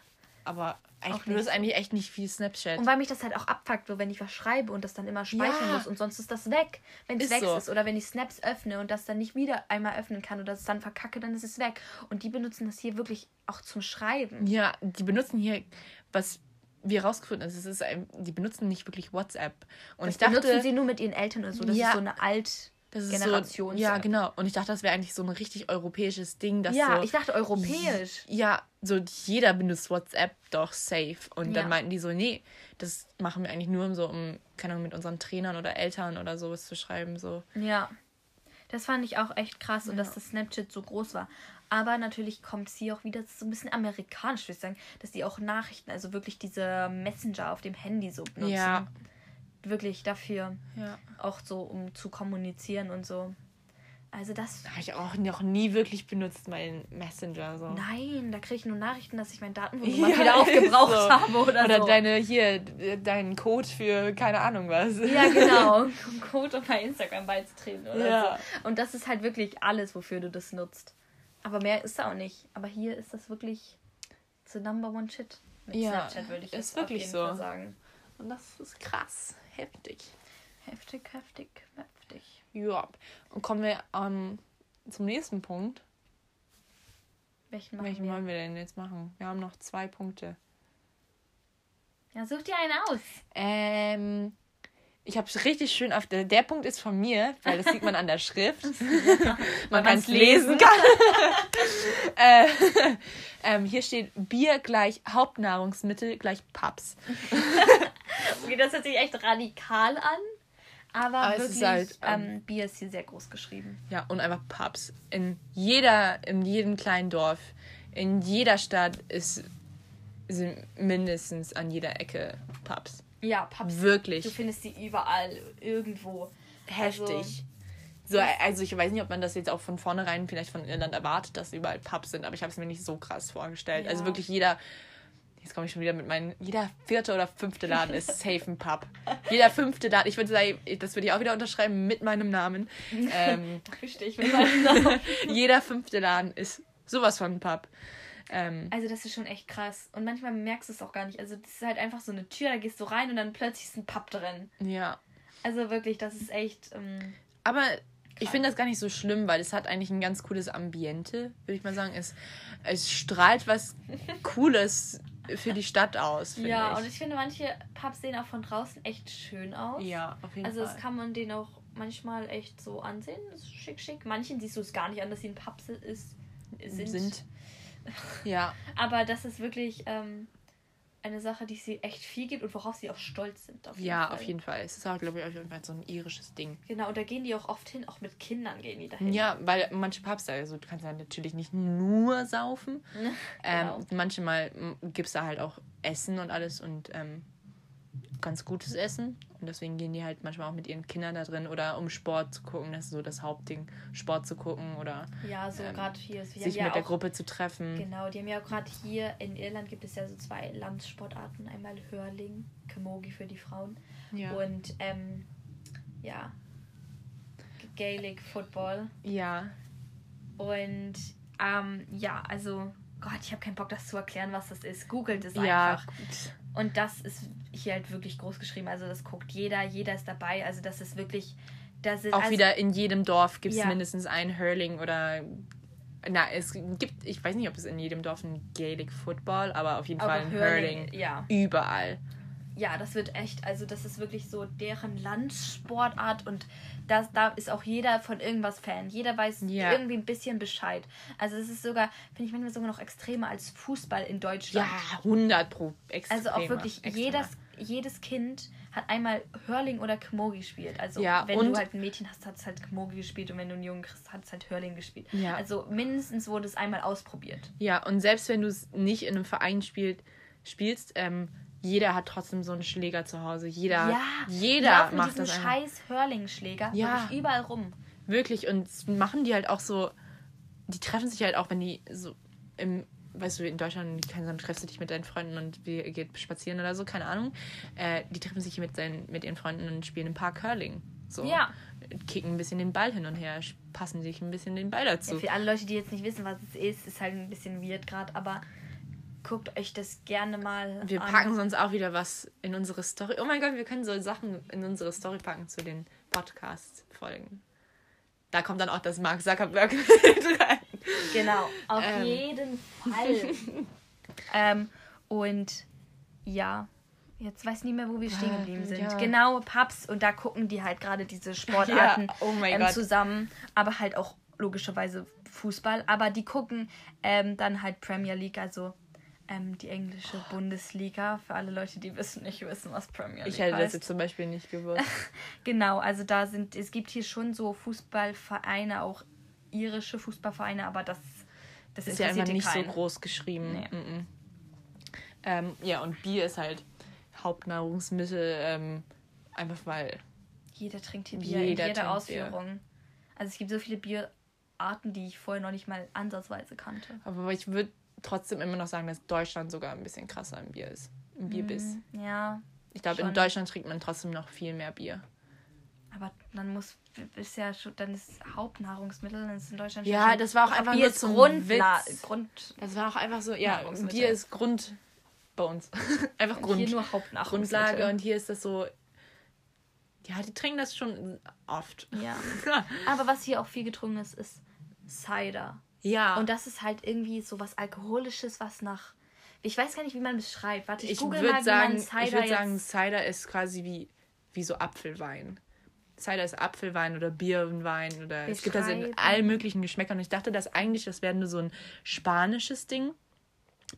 A: Aber eigentlich,
B: nicht.
A: nutzt eigentlich echt nicht viel Snapchat.
B: Und weil mich das halt auch abfuckt, so wenn ich was schreibe und das dann immer speichern
A: Ja.
B: muss und sonst ist das weg. Wenn es
A: Ist
B: weg
A: so.
B: ist oder wenn ich Snaps öffne und das dann nicht wieder einmal öffnen kann oder es dann verkacke, dann ist es weg. Und die benutzen das hier wirklich auch zum Schreiben.
A: Ja, die benutzen hier, was wir rausgefunden haben, es ist ein, die benutzen nicht wirklich WhatsApp. Und
B: Das
A: ich dachte,
B: benutzen sie nur mit ihren Eltern oder so. Das
A: Ja.
B: ist so eine alt
A: das
B: Generations.
A: so, ja genau. Und ich dachte, das wäre eigentlich so ein richtig europäisches Ding, dass
B: Ja,
A: so,
B: ich dachte europäisch.
A: ja, so jeder benutzt WhatsApp doch safe. Und
B: Ja.
A: dann meinten die so, nee, das machen wir eigentlich nur, um so, um, keine Ahnung, mit unseren Trainern oder Eltern oder sowas zu schreiben. So.
B: Ja. Das fand ich auch echt krass und
A: Ja.
B: dass das Snapchat so groß war. Aber natürlich kommt es hier auch wieder so ein bisschen amerikanisch, würde ich sagen, dass die auch Nachrichten, also wirklich diese Messenger auf dem Handy so benutzen.
A: Ja.
B: Wirklich dafür.
A: Ja.
B: auch so, um zu kommunizieren und so. Also das.
A: Habe ich auch noch nie wirklich benutzt, meinen Messenger. So.
B: Nein, da kriege ich nur Nachrichten, dass ich mein Datenvolumen
A: Ja,
B: wieder aufgebraucht
A: so.
B: habe oder,
A: Oder
B: so.
A: deine, hier, deinen Code für keine Ahnung was.
B: ja, genau. Code um bei Instagram beizutreten oder
A: Ja.
B: so. Und das ist halt wirklich alles, wofür du das nutzt. Aber mehr ist da auch nicht. Aber hier ist das wirklich the number one shit. Mit
A: Ja,
B: Snapchat würde ich
A: ist wirklich
B: auf jeden
A: so.
B: Fall sagen.
A: Und das ist krass. Heftig.
B: Heftig, heftig, heftig.
A: Ja. Und kommen wir ähm, zum nächsten Punkt.
B: Welchen machen
A: Welchen
B: wir?
A: wollen wir denn jetzt machen? Wir haben noch zwei Punkte.
B: Ja, such dir einen aus.
A: Ähm, ich habe es richtig schön auf der, der Punkt ist von mir, weil das sieht man an der Schrift. man kann es
B: lesen
A: äh, ähm, hier steht Bier gleich Hauptnahrungsmittel gleich Pubs.
B: Okay, das hört sich echt radikal an. Aber,
A: Aber
B: wirklich,
A: ist halt, ähm,
B: ähm, Bier ist hier sehr groß geschrieben.
A: Ja, und einfach Pubs. In jeder, in jedem kleinen Dorf, in jeder Stadt ist, sind mindestens an jeder Ecke Pubs.
B: Ja, Pubs. Du
A: Wirklich
B: findest die überall, irgendwo.
A: heftig.
B: Also,
A: So, also ich weiß nicht, ob man das jetzt auch von vornherein vielleicht von Irland erwartet, dass überall Pubs sind, aber ich habe es mir nicht so krass vorgestellt. Also
B: Ja.
A: wirklich jeder, jetzt komme ich schon wieder mit meinen, jeder vierte oder fünfte Laden ist safe ein Pub. Jeder fünfte Laden, ich würde sagen, das würde ich auch wieder unterschreiben mit meinem Namen. Ähm,
B: Verstehe ich mit meinem Namen.
A: jeder fünfte Laden ist sowas von ein Pub. Ähm,
B: Also das ist schon echt krass. Und manchmal merkst du es auch gar nicht. Also das ist halt einfach so eine Tür, da gehst du rein und dann plötzlich ist ein Pub drin.
A: ja.
B: Also wirklich, das ist echt. Ähm,
A: Aber ich finde das gar nicht so schlimm, weil es hat eigentlich ein ganz cooles Ambiente, würde ich mal sagen. Es, es strahlt was Cooles für die Stadt aus.
B: ja,
A: ich.
B: und ich finde, manche Pubs sehen auch von draußen echt schön aus.
A: ja, auf jeden
B: Also
A: Fall.
B: das kann man denen auch manchmal echt so ansehen. Das ist schick, schick. Manchen siehst du es gar nicht an, dass sie ein Pub ist, sind.
A: sind. Ja,
B: Aber das ist wirklich ähm, eine Sache, die sie echt viel gibt und worauf sie auch stolz sind. Auf jeden
A: ja,
B: Fall.
A: auf jeden Fall. Es ist auch, glaube ich, auf jeden Fall so ein irisches Ding.
B: Genau, und da gehen die auch oft hin, auch mit Kindern gehen die dahin.
A: Ja, weil manche Pubs, also du kannst ja natürlich nicht nur saufen. Ähm,
B: Genau.
A: Manchmal gibt es da halt auch Essen und alles und ähm, ganz gutes Essen. Und deswegen gehen die halt manchmal auch mit ihren Kindern da drin oder um Sport zu gucken. Das ist so das Hauptding, Sport zu gucken oder
B: Ja, so
A: ähm,
B: gerade hier.
A: Sich
B: haben ja
A: mit der
B: auch-
A: Gruppe zu treffen.
B: Genau, die haben ja auch gerade hier in Irland gibt es ja so zwei Landsportarten. Einmal Hurling, Camogie für die Frauen
A: Ja.
B: und ähm, ja, Gaelic Football.
A: ja,
B: Und ähm, ja, also Gott, ich habe keinen Bock, das zu erklären, was das ist. Googelt es
A: ja,
B: einfach. Und das ist hier halt wirklich groß geschrieben. Also das guckt jeder, jeder ist dabei. Also das ist wirklich, das ist
A: auch
B: also,
A: wieder in jedem Dorf gibt es
B: Ja.
A: mindestens ein Hurling oder na, es gibt, ich weiß nicht, ob es in jedem Dorf ein Gaelic Football, aber auf jeden
B: aber
A: Fall ein
B: Hurling,
A: Hurling.
B: ja.
A: Überall.
B: Ja, das wird echt, also das ist wirklich so deren Landsportart und das, da ist auch jeder von irgendwas Fan. Jeder weiß
A: Ja.
B: irgendwie ein bisschen Bescheid. Also es ist sogar, finde ich manchmal sogar noch extremer als Fußball in Deutschland.
A: Ja, 100 pro. Extremer,
B: also auch wirklich
A: extremer.
B: jedes, jedes Kind hat einmal Hurling oder Camogie gespielt. Also
A: Ja,
B: wenn du halt ein Mädchen hast, hat es halt Camogie gespielt und wenn du einen Jungen kriegst, hat es halt Hurling gespielt.
A: Ja.
B: Also mindestens wurde es einmal ausprobiert.
A: Ja, und selbst wenn du es nicht in einem Verein spielt, spielst, ähm, jeder hat trotzdem so einen Schläger zu Hause. Jeder,
B: ja,
A: jeder macht
B: mit diesem
A: das
B: scheiß Hurling-Schläger
A: Ja.
B: überall rum.
A: Wirklich. Und machen die halt auch so. Die treffen sich halt auch, wenn die so im. Weißt du, in Deutschland keine Ahnung, treffst du dich mit deinen Freunden und wir geht spazieren oder so, keine Ahnung. Äh, die treffen sich mit, seinen, mit ihren Freunden und spielen im Park Curling. So.
B: Ja.
A: Kicken ein bisschen den Ball hin und her, passen sich ein bisschen den Ball dazu.
B: Ja, für alle Leute, die jetzt nicht wissen, was es ist, ist halt ein bisschen weird gerade, aber guckt euch das gerne mal
A: Wir
B: an.
A: packen sonst auch wieder was in unsere Story. Oh mein Gott, wir können so Sachen in unsere Story packen zu den Podcast-Folgen. Da kommt dann auch das Mark Zuckerberg mit rein.
B: Genau, auf
A: Ähm.
B: jeden Fall. ähm, und ja, jetzt weiß ich nicht mehr, wo wir stehen geblieben sind.
A: Ja.
B: Genau, Pubs und da gucken die halt gerade diese Sportarten
A: Ja, oh
B: ähm, zusammen, aber halt auch logischerweise Fußball, aber die gucken ähm, dann halt Premier League, also ähm, die englische Bundesliga, für alle Leute, die wissen, nicht wissen, was Premier League
A: Ich hätte das
B: heißt.
A: jetzt zum Beispiel nicht gewusst.
B: Genau, also da sind, es gibt hier schon so Fußballvereine, auch irische Fußballvereine, aber das, das
A: ist ja einfach nicht so
B: keinen.
A: groß geschrieben.
B: Nee.
A: Mhm. Ähm, ja, und Bier ist halt Hauptnahrungsmittel, ähm, einfach weil.
B: Jeder trinkt hier Bier
A: Jeder
B: in jeder
A: trinkt Bier.
B: Ausführung. Also es gibt so viele Bierarten, die ich vorher noch nicht mal ansatzweise kannte.
A: Aber ich würde trotzdem immer noch sagen, dass Deutschland sogar ein bisschen krasser im Bier ist. Im Bierbiss.
B: Ja,
A: Ich glaube, in. Deutschland trinkt man trotzdem noch viel mehr Bier.
B: Aber dann muss ist ja schon, dann ist Hauptnahrungsmittel, dann ist in Deutschland
A: Ja,
B: schon-
A: das war auch einfach
B: Bier
A: nur zum
B: Grundla
A: Witz.
B: Grund
A: Das war auch einfach so, ja. Bier ist Grund bei uns. einfach Grund.
B: hier nur Hauptnahrungsmittel.
A: Grundlage und hier ist das so. Ja, die trinken das schon oft.
B: Ja. Aber was hier auch viel getrunken ist, ist Cider.
A: ja.
B: Und das ist halt irgendwie so was Alkoholisches, was nach. Ich weiß gar nicht, wie man beschreibt. Warte, ich,
A: ich
B: google mal,
A: sagen,
B: wie man Cider
A: ich würde sagen, Cider ist quasi wie, wie so Apfelwein. Cider ist Apfelwein oder Birnenwein oder es gibt das in allen möglichen Geschmäckern. Und ich dachte, dass eigentlich das wäre nur so ein spanisches Ding,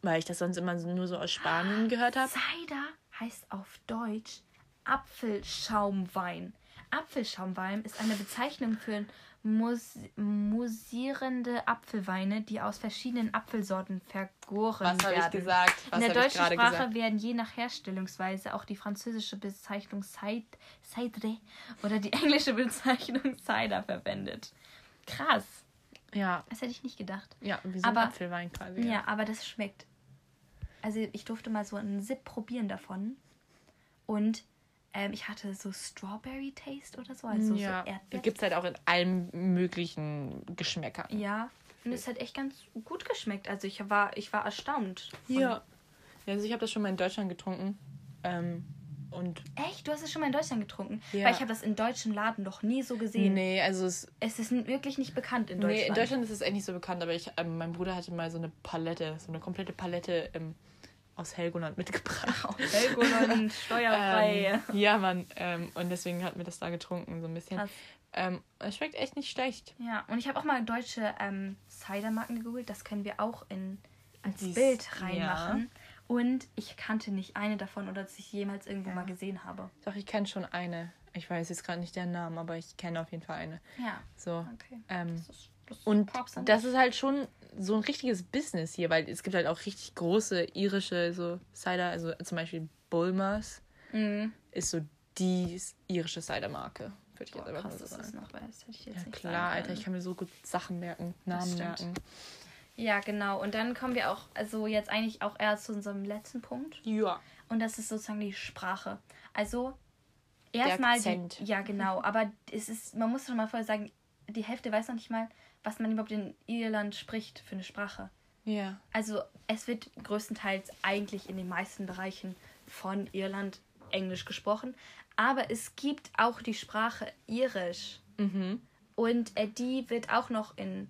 A: weil ich das sonst immer nur so aus Spanien gehört habe.
B: Cider heißt auf Deutsch Apfelschaumwein. Apfelschaumwein ist eine Bezeichnung für mus musierende Apfelweine, die aus verschiedenen Apfelsorten vergoren
A: Was habe
B: werden.
A: ich gesagt? Was
B: In der
A: habe
B: deutschen Sprache
A: gesagt?
B: werden je nach Herstellungsweise auch die französische Bezeichnung Cid- Cidre oder die englische Bezeichnung Cider verwendet. Krass.
A: Ja,
B: Das hätte ich nicht gedacht.
A: ja, wie so ein
B: Aber-
A: Apfelwein quasi.
B: Ja, aber das schmeckt. Also ich durfte mal so einen Sip probieren davon. Und ähm, ich hatte so Strawberry Taste oder so. Also
A: ja.
B: so Erdbeer.
A: Gibt es halt auch in allen möglichen Geschmäckern.
B: Ja. Und es hat echt ganz gut geschmeckt. Also ich war, ich war erstaunt.
A: Ja. ja also ich habe das schon mal in Deutschland getrunken. Ähm, und
B: Echt? Du hast es schon mal in Deutschland getrunken?
A: Ja.
B: Weil ich habe das in deutschen Laden noch nie so gesehen.
A: nee, also es,
B: Es ist wirklich nicht bekannt in Deutschland.
A: nee, in Deutschland ist es echt nicht so bekannt, aber ich, ähm, mein Bruder hatte mal so eine Palette, so eine komplette Palette ähm, aus Helgoland mitgebracht.
B: Auch Helgoland, steuerfrei.
A: Ähm, ja, Mann. Ähm, und deswegen hatten wir das da getrunken, so ein bisschen.
B: Krass.
A: Ähm, es schmeckt echt nicht schlecht.
B: Ja, und ich habe auch mal deutsche ähm, Cider-Marken gegoogelt. Das können wir auch in, als
A: Dies-
B: Bild reinmachen. Und ich kannte nicht eine davon oder dass ich jemals irgendwo mal gesehen habe.
A: Doch, ich kenne schon eine. Ich weiß jetzt gerade nicht den Namen, aber ich kenne auf jeden Fall eine.
B: Ja,
A: So.
B: okay.
A: Ähm,
B: Das ist, das ist
A: und das ist halt schon so ein richtiges Business hier, weil es gibt halt auch richtig große irische so Cider, also zum Beispiel Bulmers.
B: Mhm.
A: ist so die irische Cider-Marke, würde ich jetzt einfach mal so sagen.
B: noch weißt. Hätte ich jetzt
A: Ja
B: nicht
A: klar, Alter, ich kann mir so gut Sachen merken, Namen merken.
B: Ja, genau. Und dann kommen wir auch, also jetzt eigentlich auch erst zu unserem letzten Punkt.
A: Ja.
B: Und das ist sozusagen die Sprache. Also erstmal ja genau, aber es ist, man muss schon mal vorher sagen, die Hälfte weiß noch nicht mal, was man überhaupt in Irland spricht für eine Sprache.
A: Ja.
B: Also es wird größtenteils eigentlich in den meisten Bereichen von Irland Englisch gesprochen, aber es gibt auch die Sprache Irisch
A: Mhm.
B: und äh, die wird auch noch in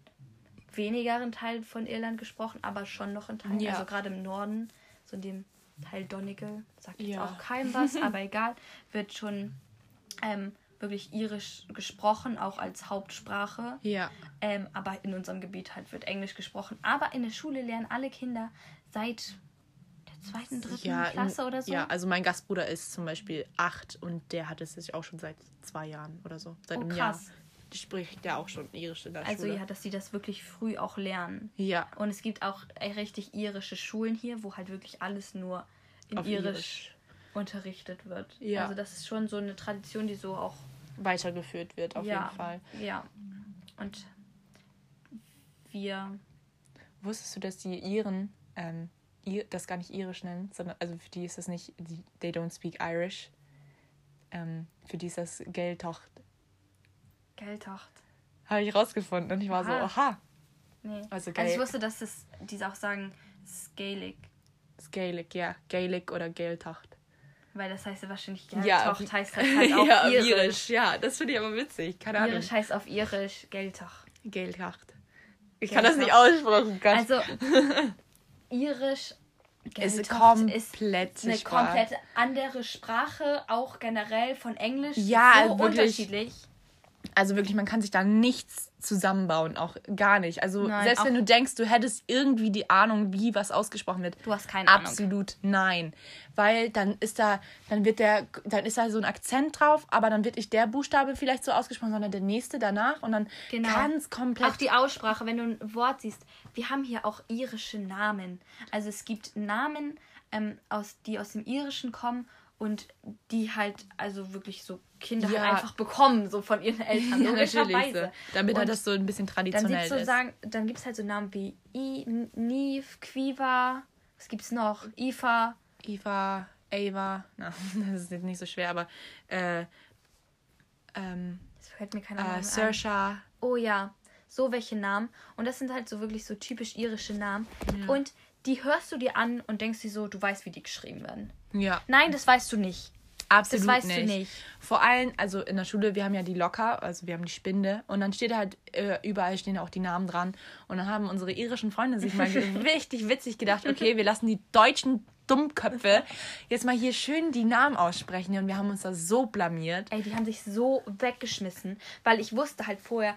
B: wenigeren Teilen von Irland gesprochen, aber schon noch in Teilen,
A: Ja.
B: also gerade im Norden, so in dem Teil Donegal, sagt jetzt
A: Ja.
B: auch keinem was, aber egal, wird schon ähm, wirklich irisch gesprochen, auch als Hauptsprache.
A: Ja.
B: Ähm, aber in unserem Gebiet halt wird Englisch gesprochen. Aber in der Schule lernen alle Kinder seit der zweiten, dritten
A: Ja,
B: Klasse
A: in-
B: oder so.
A: Ja, also mein Gastbruder ist zum Beispiel acht und der hat es sich auch schon seit zwei Jahren oder so. Seit
B: Oh,
A: einem
B: krass.
A: Jahr. Spricht ja auch schon Irisch in der
B: Also
A: Schule.
B: ja, dass sie das wirklich früh auch lernen.
A: Ja.
B: Und es gibt auch äh, richtig irische Schulen hier, wo halt wirklich alles nur in Irisch,
A: Irisch.
B: unterrichtet wird.
A: Ja.
B: Also das ist schon so eine Tradition, die so auch
A: Weitergeführt wird, auf
B: ja,
A: jeden Fall.
B: Ja. Und wir
A: Wusstest du, dass die Iren ähm, das gar nicht Irisch nennen, sondern also für die ist das nicht, die, they don't speak Irish. Ähm, für die ist das Geltocht.
B: Geldtocht.
A: Habe ich rausgefunden und ich war
B: Aha.
A: so, aha,
B: Nee.
A: Also
B: Also, ich wusste, dass es, die auch sagen Scalig.
A: das Gaelic, ja, Gaelic oder Geltocht.
B: Weil das heißt ja wahrscheinlich
A: Ja,
B: Geldtocht heißt das halt auf
A: ja, auf
B: Irisch.
A: Ja, das finde ich aber witzig. Keine Ahnung.
B: Irisch heißt auf Irisch.
A: Geltocht. Ich kann das nicht aussprechen. Gott.
B: Also Irisch
A: ist
B: Geldtocht ist
A: komplett
B: eine
A: Sprache.
B: komplett andere Sprache, auch generell von Englisch.
A: Ja,
B: so
A: wirklich.
B: unterschiedlich.
A: Also wirklich, man kann sich da nichts zusammenbauen, auch gar nicht. Also
B: Nein,
A: selbst wenn du denkst, du hättest irgendwie die Ahnung, wie was ausgesprochen wird.
B: Du hast keine Ahnung.
A: Absolut nein. Weil dann ist da, dann wird der, dann ist da so ein Akzent drauf, aber dann wird nicht der Buchstabe vielleicht so ausgesprochen, sondern der nächste danach und dann
B: Genau.
A: ganz komplett.
B: Auch die Aussprache, wenn du ein Wort siehst. Wir haben hier auch irische Namen. Also es gibt Namen, ähm, aus, die aus dem Irischen kommen und die halt also wirklich so Kinder
A: Ja.
B: halt einfach bekommen, so von ihren Eltern.
A: ja, natürlich. So. Damit halt das so ein bisschen
B: Dann
A: traditionell
B: so
A: ist.
B: sagen, dann gibt es halt so Namen wie I, Niv, Quiva, was gibt's noch? Ifa.
A: Eva, Ava, na, das ist jetzt nicht so schwer, aber äh, ähm,
B: Das fällt mir keiner Name
A: äh,
B: ein.
A: Saoirse,
B: Oh ja, so welche Namen. Und das sind halt so wirklich so typisch irische Namen. Und die hörst du dir an und denkst dir so, du weißt, wie die geschrieben werden.
A: ja,
B: Nein, das weißt du nicht.
A: Absolut
B: weißt du
A: nicht.
B: nicht.
A: Vor allem, also in der Schule, wir haben ja die Locker, also wir haben die Spinde und dann steht halt äh, überall stehen auch die Namen dran und dann haben unsere irischen Freunde sich mal richtig witzig gedacht, okay, wir lassen die deutschen Dummköpfe jetzt mal hier schön die Namen aussprechen und wir haben uns da so blamiert.
B: Ey, die haben sich so weggeschmissen, weil ich wusste halt vorher,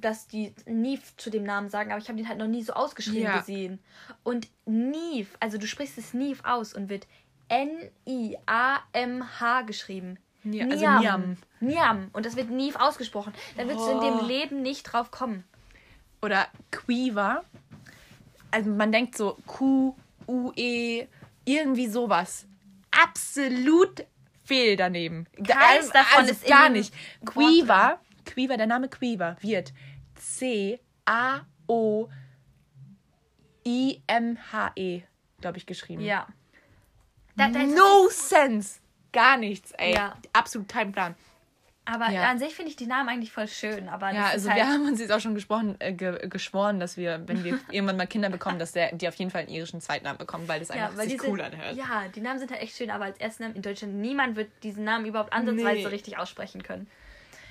B: dass die Neve zu dem Namen sagen, aber ich habe den halt noch nie so ausgeschrieben
A: Ja.
B: gesehen. Und Neve, also du sprichst es Neve aus und wird N-I-A-M-H geschrieben.
A: Ja, also
B: Niam.
A: Niam.
B: Niam. Und das wird nie ausgesprochen. Da würdest du in dem
A: Oh.
B: Leben nicht drauf kommen.
A: Oder Quiver. Also man denkt so Q, U, E, irgendwie sowas. Absolut fehl daneben.
B: Keins davon
A: also
B: ist
A: gar nicht.
B: Wort
A: Quiver, Quiver, der Name Quiver wird C A O I M H E, glaube ich, geschrieben.
B: Ja. Da, da
A: No sense. Gar nichts, ey.
B: Ja.
A: Absolut kein Plan.
B: Aber
A: Ja.
B: an sich finde ich die Namen eigentlich voll schön. Aber
A: Ja, also
B: halt,
A: wir haben uns jetzt auch schon gesprochen, äh, ge geschworen, dass wir, wenn wir irgendwann mal Kinder bekommen, dass der, die auf jeden Fall einen irischen Zweitnamen bekommen, weil das
B: ja,
A: einfach
B: weil
A: sich cool anhört.
B: Ja, die Namen sind halt echt schön, aber als ersten Namen in Deutschland niemand wird diesen Namen überhaupt ansatzweise
A: Nee.
B: richtig aussprechen können.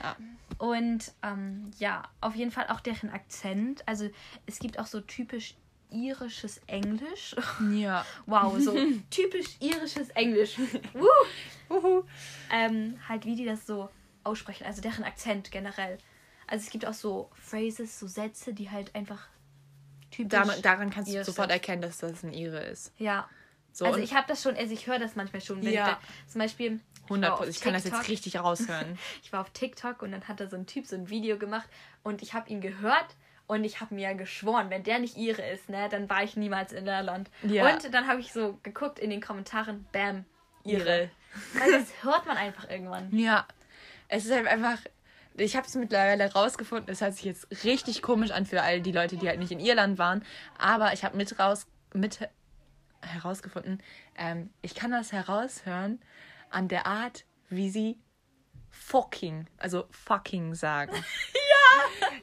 A: Ja.
B: Und ähm, ja, auf jeden Fall auch deren Akzent. Also es gibt auch so typisch irisches Englisch.
A: Ja.
B: Wow, so typisch irisches Englisch. Woo! Ähm, halt wie die das so aussprechen, also deren Akzent generell. Also es gibt auch so Phrases, so Sätze, die halt einfach typisch.
A: Daran, daran kannst du sofort
B: sind.
A: erkennen, dass das ein Ire ist.
B: Ja.
A: So,
B: also ich habe das schon, also ich höre das manchmal schon, wenn
A: Ja.
B: ich da, zum Beispiel. ich war
A: 100
B: auf
A: Ich kann das jetzt richtig raushören.
B: Ich war auf TikTok und dann hat da so ein Typ so ein Video gemacht und ich habe ihn gehört und ich habe mir ja geschworen, wenn der nicht ihre ist, ne, dann war ich niemals in Irland.
A: Ja.
B: Und dann habe ich so geguckt in den Kommentaren, bam, ihre. Weil das hört man einfach irgendwann.
A: Ja. Es ist halt einfach. Ich habe es mittlerweile rausgefunden. Es hört sich jetzt richtig komisch an für all die Leute, die halt nicht in Irland waren. Aber ich habe mit raus mit herausgefunden. Ähm, ich kann das heraushören an der Art, wie sie fucking, also fucking sagen.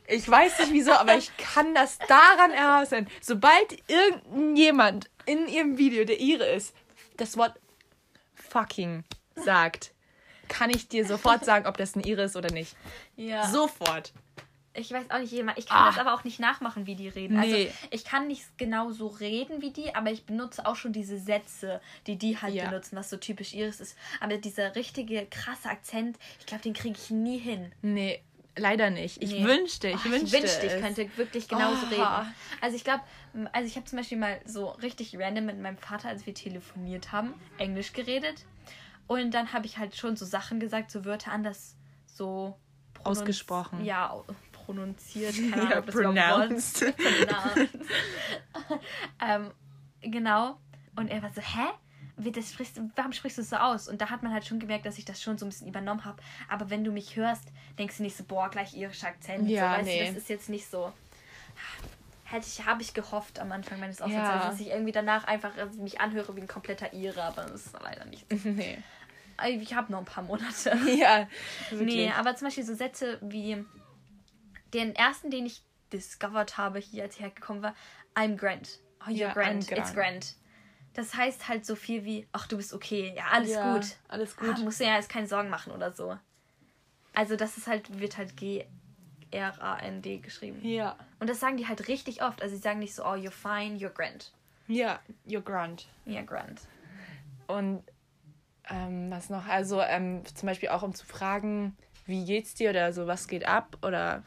A: Ich weiß nicht wieso, aber ich kann das daran heraushören. Sobald irgendjemand in ihrem Video, der ihre ist, das Wort fucking sagt, kann ich dir sofort sagen, ob das ein ihre ist oder nicht.
B: Ja.
A: Sofort.
B: Ich weiß auch nicht, jemand. Ich kann
A: Ah.
B: das aber auch nicht nachmachen, wie die reden.
A: Nee.
B: Also ich kann nicht genau so reden wie die, aber ich benutze auch schon diese Sätze, die die halt
A: Ja.
B: benutzen, was so typisch ihres ist. Aber dieser richtige krasse Akzent, ich glaube, den kriege ich nie hin.
A: Nee, leider nicht. Ich
B: Nee.
A: wünschte, ich
B: Oh,
A: wünschte.
B: ich wünschte, ich
A: es.
B: könnte wirklich genauso
A: Oh.
B: reden. Also ich glaube, also ich habe zum Beispiel mal so richtig random mit meinem Vater, als wir telefoniert haben, Englisch geredet. Und dann habe ich halt schon so Sachen gesagt, so Wörter anders so
A: Ausgesprochen.
B: Ja, pronunziert. Keine Ahnung,
A: Ja, pronounced.
B: Pronounced. ähm, genau. Und er war so, hä? Wie, das sprichst, warum sprichst du es so aus? Und da hat man halt schon gemerkt, dass ich das schon so ein bisschen übernommen habe. Aber wenn du mich hörst, denkst du nicht so, boah, gleich irischer Akzent.
A: Ja,
B: so,
A: nee.
B: du, das ist jetzt nicht so. Hätte ich, habe ich gehofft am Anfang meines
A: Ja.
B: Aufenthalts, dass ich irgendwie danach einfach mich anhöre wie ein kompletter Ire, aber das ist leider nicht.
A: nee.
B: Ich habe noch ein paar Monate.
A: Ja, wirklich.
B: Nee, aber zum Beispiel so Sätze wie den ersten, den ich discovered habe, hier als ich hergekommen war, I'm Grant. Oh, you're
A: Ja,
B: Grant.
A: Grant.
B: It's Grant. Das heißt halt so viel wie, ach, du bist okay. Ja, alles
A: Ja,
B: gut.
A: alles
B: Ah,
A: gut.
B: musst du ja jetzt keine Sorgen machen oder so. Also das ist halt, wird halt G-R-A-N-D geschrieben.
A: Ja.
B: Und das sagen die halt richtig oft. Also sie sagen nicht so, oh, you're fine, you're Grant.
A: Ja, you're Grant.
B: Ja, Grant.
A: Und ähm, was noch? Also ähm, zum Beispiel auch um zu fragen, wie geht's dir oder so, was geht ab oder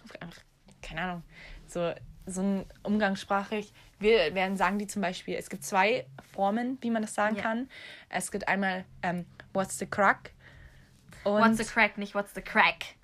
A: keine Ahnung, so, so ein umgangssprachlich. Wir werden sagen die zum Beispiel, es gibt zwei Formen, wie man das sagen
B: Ja.
A: kann. Es gibt einmal ähm, What's the crack? Und
B: What's the crack, nicht what's the crack.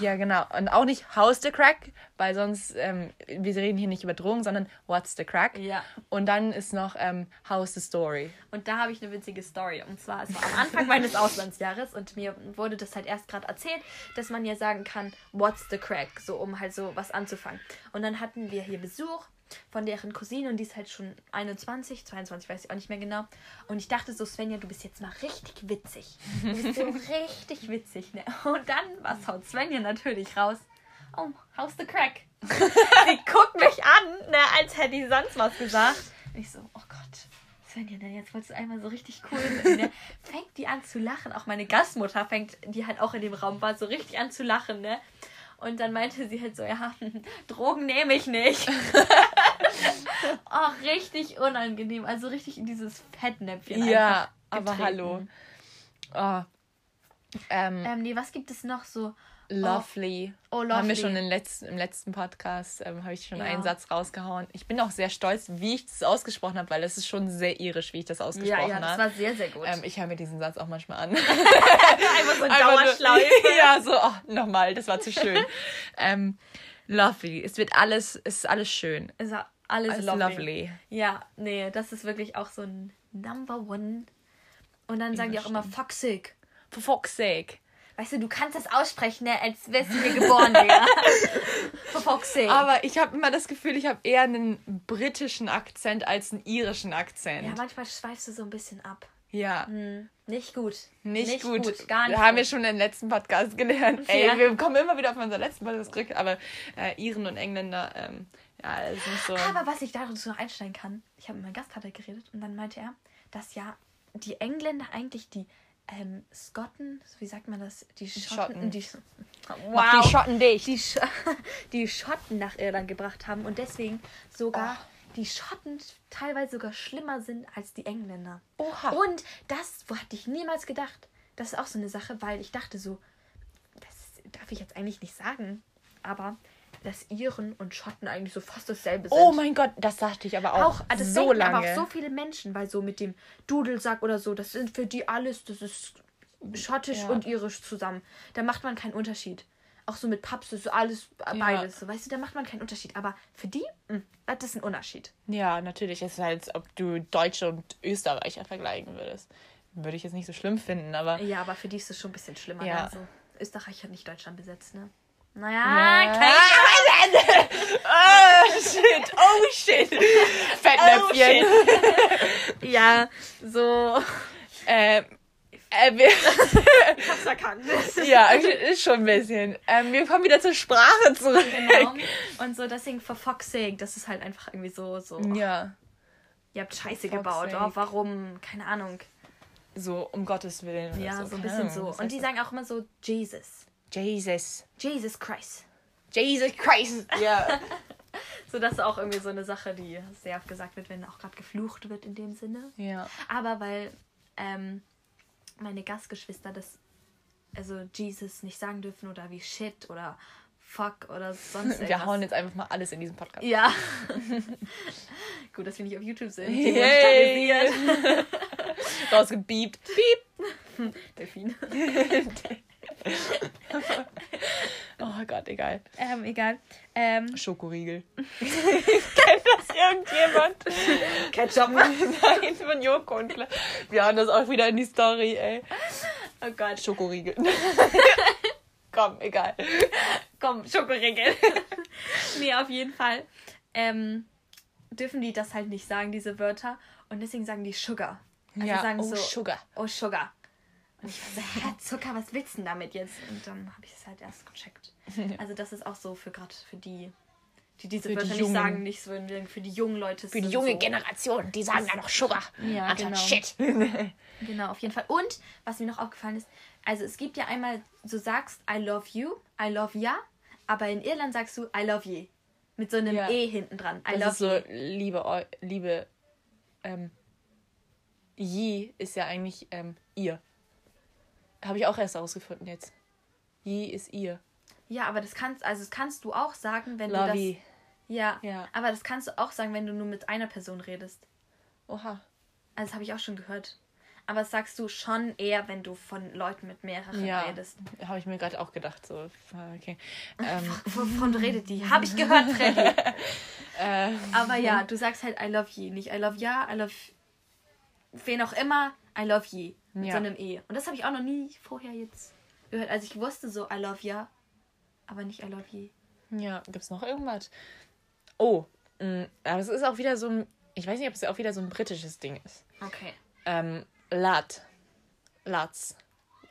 A: Ja, genau. Und auch nicht How's the Crack, weil sonst, ähm, wir reden hier nicht über Drogen, sondern What's the Crack?
B: Ja.
A: Und dann ist noch ähm, How's the Story?
B: Und da habe ich eine witzige Story. Und zwar, es war am Anfang meines Auslandsjahres und mir wurde das halt erst gerade erzählt, dass man ja sagen kann, what's the crack? So, um halt so was anzufangen. Und dann hatten wir hier Besuch von deren Cousine und die ist halt schon 21, 22, weiß ich auch nicht mehr genau. Und ich dachte so, Svenja, du bist jetzt mal richtig witzig. Du bist so richtig witzig, ne? Und dann, was haut Svenja natürlich raus? Oh, how's the crack? Sie guckt mich an, ne, als hätte ich sonst was gesagt. Und ich so, oh Gott, Svenja, denn jetzt wolltest du einmal so richtig cool sein. Ne? Fängt die an zu lachen. Auch meine Gastmutter fängt, die halt auch in dem Raum war, so richtig an zu lachen, ne? Und dann meinte sie halt so, ja, Drogen nehme ich nicht. oh, richtig unangenehm. Also richtig in dieses Fettnäpfchen
A: Ja, aber hallo. Oh. Ähm,
B: Ähm, nee, was gibt es noch so?
A: Lovely.
B: Oh,
A: Haben wir
B: lovely.
A: schon im letzten, im letzten Podcast, ähm, habe ich schon
B: Ja.
A: einen Satz rausgehauen. Ich bin auch sehr stolz, wie ich das ausgesprochen habe, weil es ist schon sehr irisch, wie ich das
B: Ja,
A: ausgesprochen
B: ja, das
A: habe.
B: war sehr, sehr gut.
A: Ähm, ich höre mir diesen Satz auch manchmal an.
B: Einfach so ein Dauerschleife.
A: ja, so, oh, nochmal, das war zu schön. ähm, lovely. Es wird alles, es ist alles schön.
B: Ist ja alles
A: Alles
B: lovely.
A: lovely.
B: Ja, nee, das ist wirklich auch so ein Number One. Und dann sagen die auch immer Foxig.
A: For fuck's sake.
B: Weißt du, du kannst das aussprechen, ne, als wärst du hier geboren, Digga. For fuck's sake.
A: Aber ich habe immer das Gefühl, ich habe eher einen britischen Akzent als einen irischen Akzent.
B: ja, manchmal schweifst du so ein bisschen ab.
A: Ja.
B: Hm, nicht gut.
A: Nicht, gut.
B: Gar nicht.
A: Haben wir
B: gut.
A: schon im letzten Podcast gelernt. Ey,
B: Ja.
A: wir kommen immer wieder auf unseren letzten Podcast zurück, aber äh, Iren und Engländer, ähm, ja, ist nicht so.
B: Aber was ich dazu noch einsteigen kann, ich habe mit meinem Gastvater geredet und dann meinte er, dass ja die Engländer eigentlich die ähm, Skotten, wie sagt man das? Die Schotten.
A: Schotten.
B: Die,
A: Mach die Schotten dicht.
B: die, Sch die Schotten nach Irland gebracht haben und deswegen sogar die Schotten teilweise sogar schlimmer sind als die Engländer.
A: Oha.
B: Und das wo hatte ich niemals gedacht. Das ist auch so eine Sache, weil ich dachte so, das darf ich jetzt eigentlich nicht sagen, aber dass Iren und Schotten eigentlich so fast dasselbe sind.
A: Oh mein Gott, das dachte ich aber auch,
B: auch, das
A: so lange.
B: aber auch so viele Menschen, weil so mit dem Dudelsack oder so, das sind für die alles, das ist schottisch
A: Ja.
B: und irisch zusammen. Da macht man keinen Unterschied. Auch so mit Paps, das ist so alles äh, beides. So, weißt du, da macht man keinen Unterschied. Aber für die, mh, das ist ein Unterschied.
A: Ja, natürlich. Es ist halt, als ob du Deutsche und Österreicher vergleichen würdest. Würde ich jetzt nicht so schlimm finden, aber.
B: Ja, aber für die ist es schon ein bisschen schlimmer.
A: Ja.
B: Ne? Also, Österreich hat nicht Deutschland besetzt, ne? Naja,
A: Ah,
B: kein
A: oh shit, oh shit. Fettnäpfchen.
B: Ja, so.
A: ähm, äh, wir,
B: Ich hab's erkannt.
A: ja, ist schon ein bisschen. Ähm, wir kommen wieder zur Sprache zurück.
B: genau. Und so, deswegen for fuck's sake, das ist halt einfach irgendwie so, so.
A: Ja,
B: Ihr habt Scheiße gebaut.
A: sake.
B: Oh, warum? Keine Ahnung.
A: so um Gottes Willen.
B: Ja, so ein
A: keine
B: bisschen
A: Ahnung,
B: so. Und die sagen auch immer so Jesus.
A: Jesus.
B: Jesus Christ.
A: Jesus Christ. Ja.
B: So, das ist auch irgendwie so eine Sache, die sehr oft gesagt wird, wenn auch gerade geflucht wird in dem Sinne.
A: ja.
B: Aber weil ähm, meine Gastgeschwister das, also Jesus nicht sagen dürfen oder wie Shit oder Fuck oder sonst
A: Wir
B: irgendwas.
A: hauen jetzt einfach mal alles in diesen Podcast.
B: Ja. Gut, dass wir nicht auf YouTube sind.
A: Yay.
B: Demonetarisiert.
A: Rausgebiebt. Piep.
B: Delfin.
A: Oh Gott, egal.
B: Ähm, egal. Ähm,
A: Schokoriegel. Kennt das irgendjemand?
B: Ketchup.
A: Nein, von Joko und Klaas. Wir haben das auch wieder in die Story, ey.
B: Oh Gott.
A: Schokoriegel. Komm, egal.
B: Komm, Schokoriegel. nee, auf jeden Fall. Ähm, dürfen die das halt nicht sagen, diese Wörter. Und deswegen sagen die Sugar. Also
A: Ja,
B: sagen
A: oh,
B: so,
A: Sugar.
B: Oh, Sugar. Und ich war so, hä, Zucker, was willst du denn damit jetzt? Und dann habe ich es halt erst gecheckt. Also das ist auch so für gerade für die, die diese
A: Für die
B: Wörter nicht
A: Jungen.
B: sagen, nicht so für die jungen Leute.
A: Für die junge
B: so,
A: Generation, die sagen da noch Sugar.
B: Ja,
A: anstatt
B: genau.
A: Shit.
B: Genau, auf jeden Fall. Und was mir noch aufgefallen ist, also es gibt ja einmal, du sagst I love you, I love ya, aber in Irland sagst du I love ye. Mit so einem
A: Ja.
B: E hinten dran. I
A: Das
B: love
A: ist so, liebe, Eu- liebe, ähm, Yi ist ja eigentlich ähm, ihr. Habe ich auch erst herausgefunden jetzt. Yi ist ihr.
B: Ja, aber das kannst, also das kannst du auch sagen, wenn
A: Love
B: du
A: you.
B: das. Ja,
A: Ja.
B: aber das kannst du auch sagen, wenn du nur mit einer Person redest.
A: Oha.
B: Also das habe ich auch schon gehört. Aber das sagst du schon eher, wenn du von Leuten mit mehreren
A: Ja,
B: redest.
A: habe ich mir gerade auch gedacht. So, okay. Ähm,
B: Wovon redet die? Habe ich gehört, Freddy.
A: äh,
B: Aber ja, du sagst halt I love ye. Nicht I love ya, I love wen auch immer, I love ye. Mit
A: Ja.
B: so einem E. Und das habe ich auch noch nie vorher jetzt gehört. Also ich wusste so I love ya, aber nicht I love ye.
A: ja, gibt's noch irgendwas? Oh, mh, aber es ist auch wieder so ein, ich weiß nicht, ob es auch wieder so ein britisches Ding ist.
B: Okay.
A: Ähm, Lat. Lats.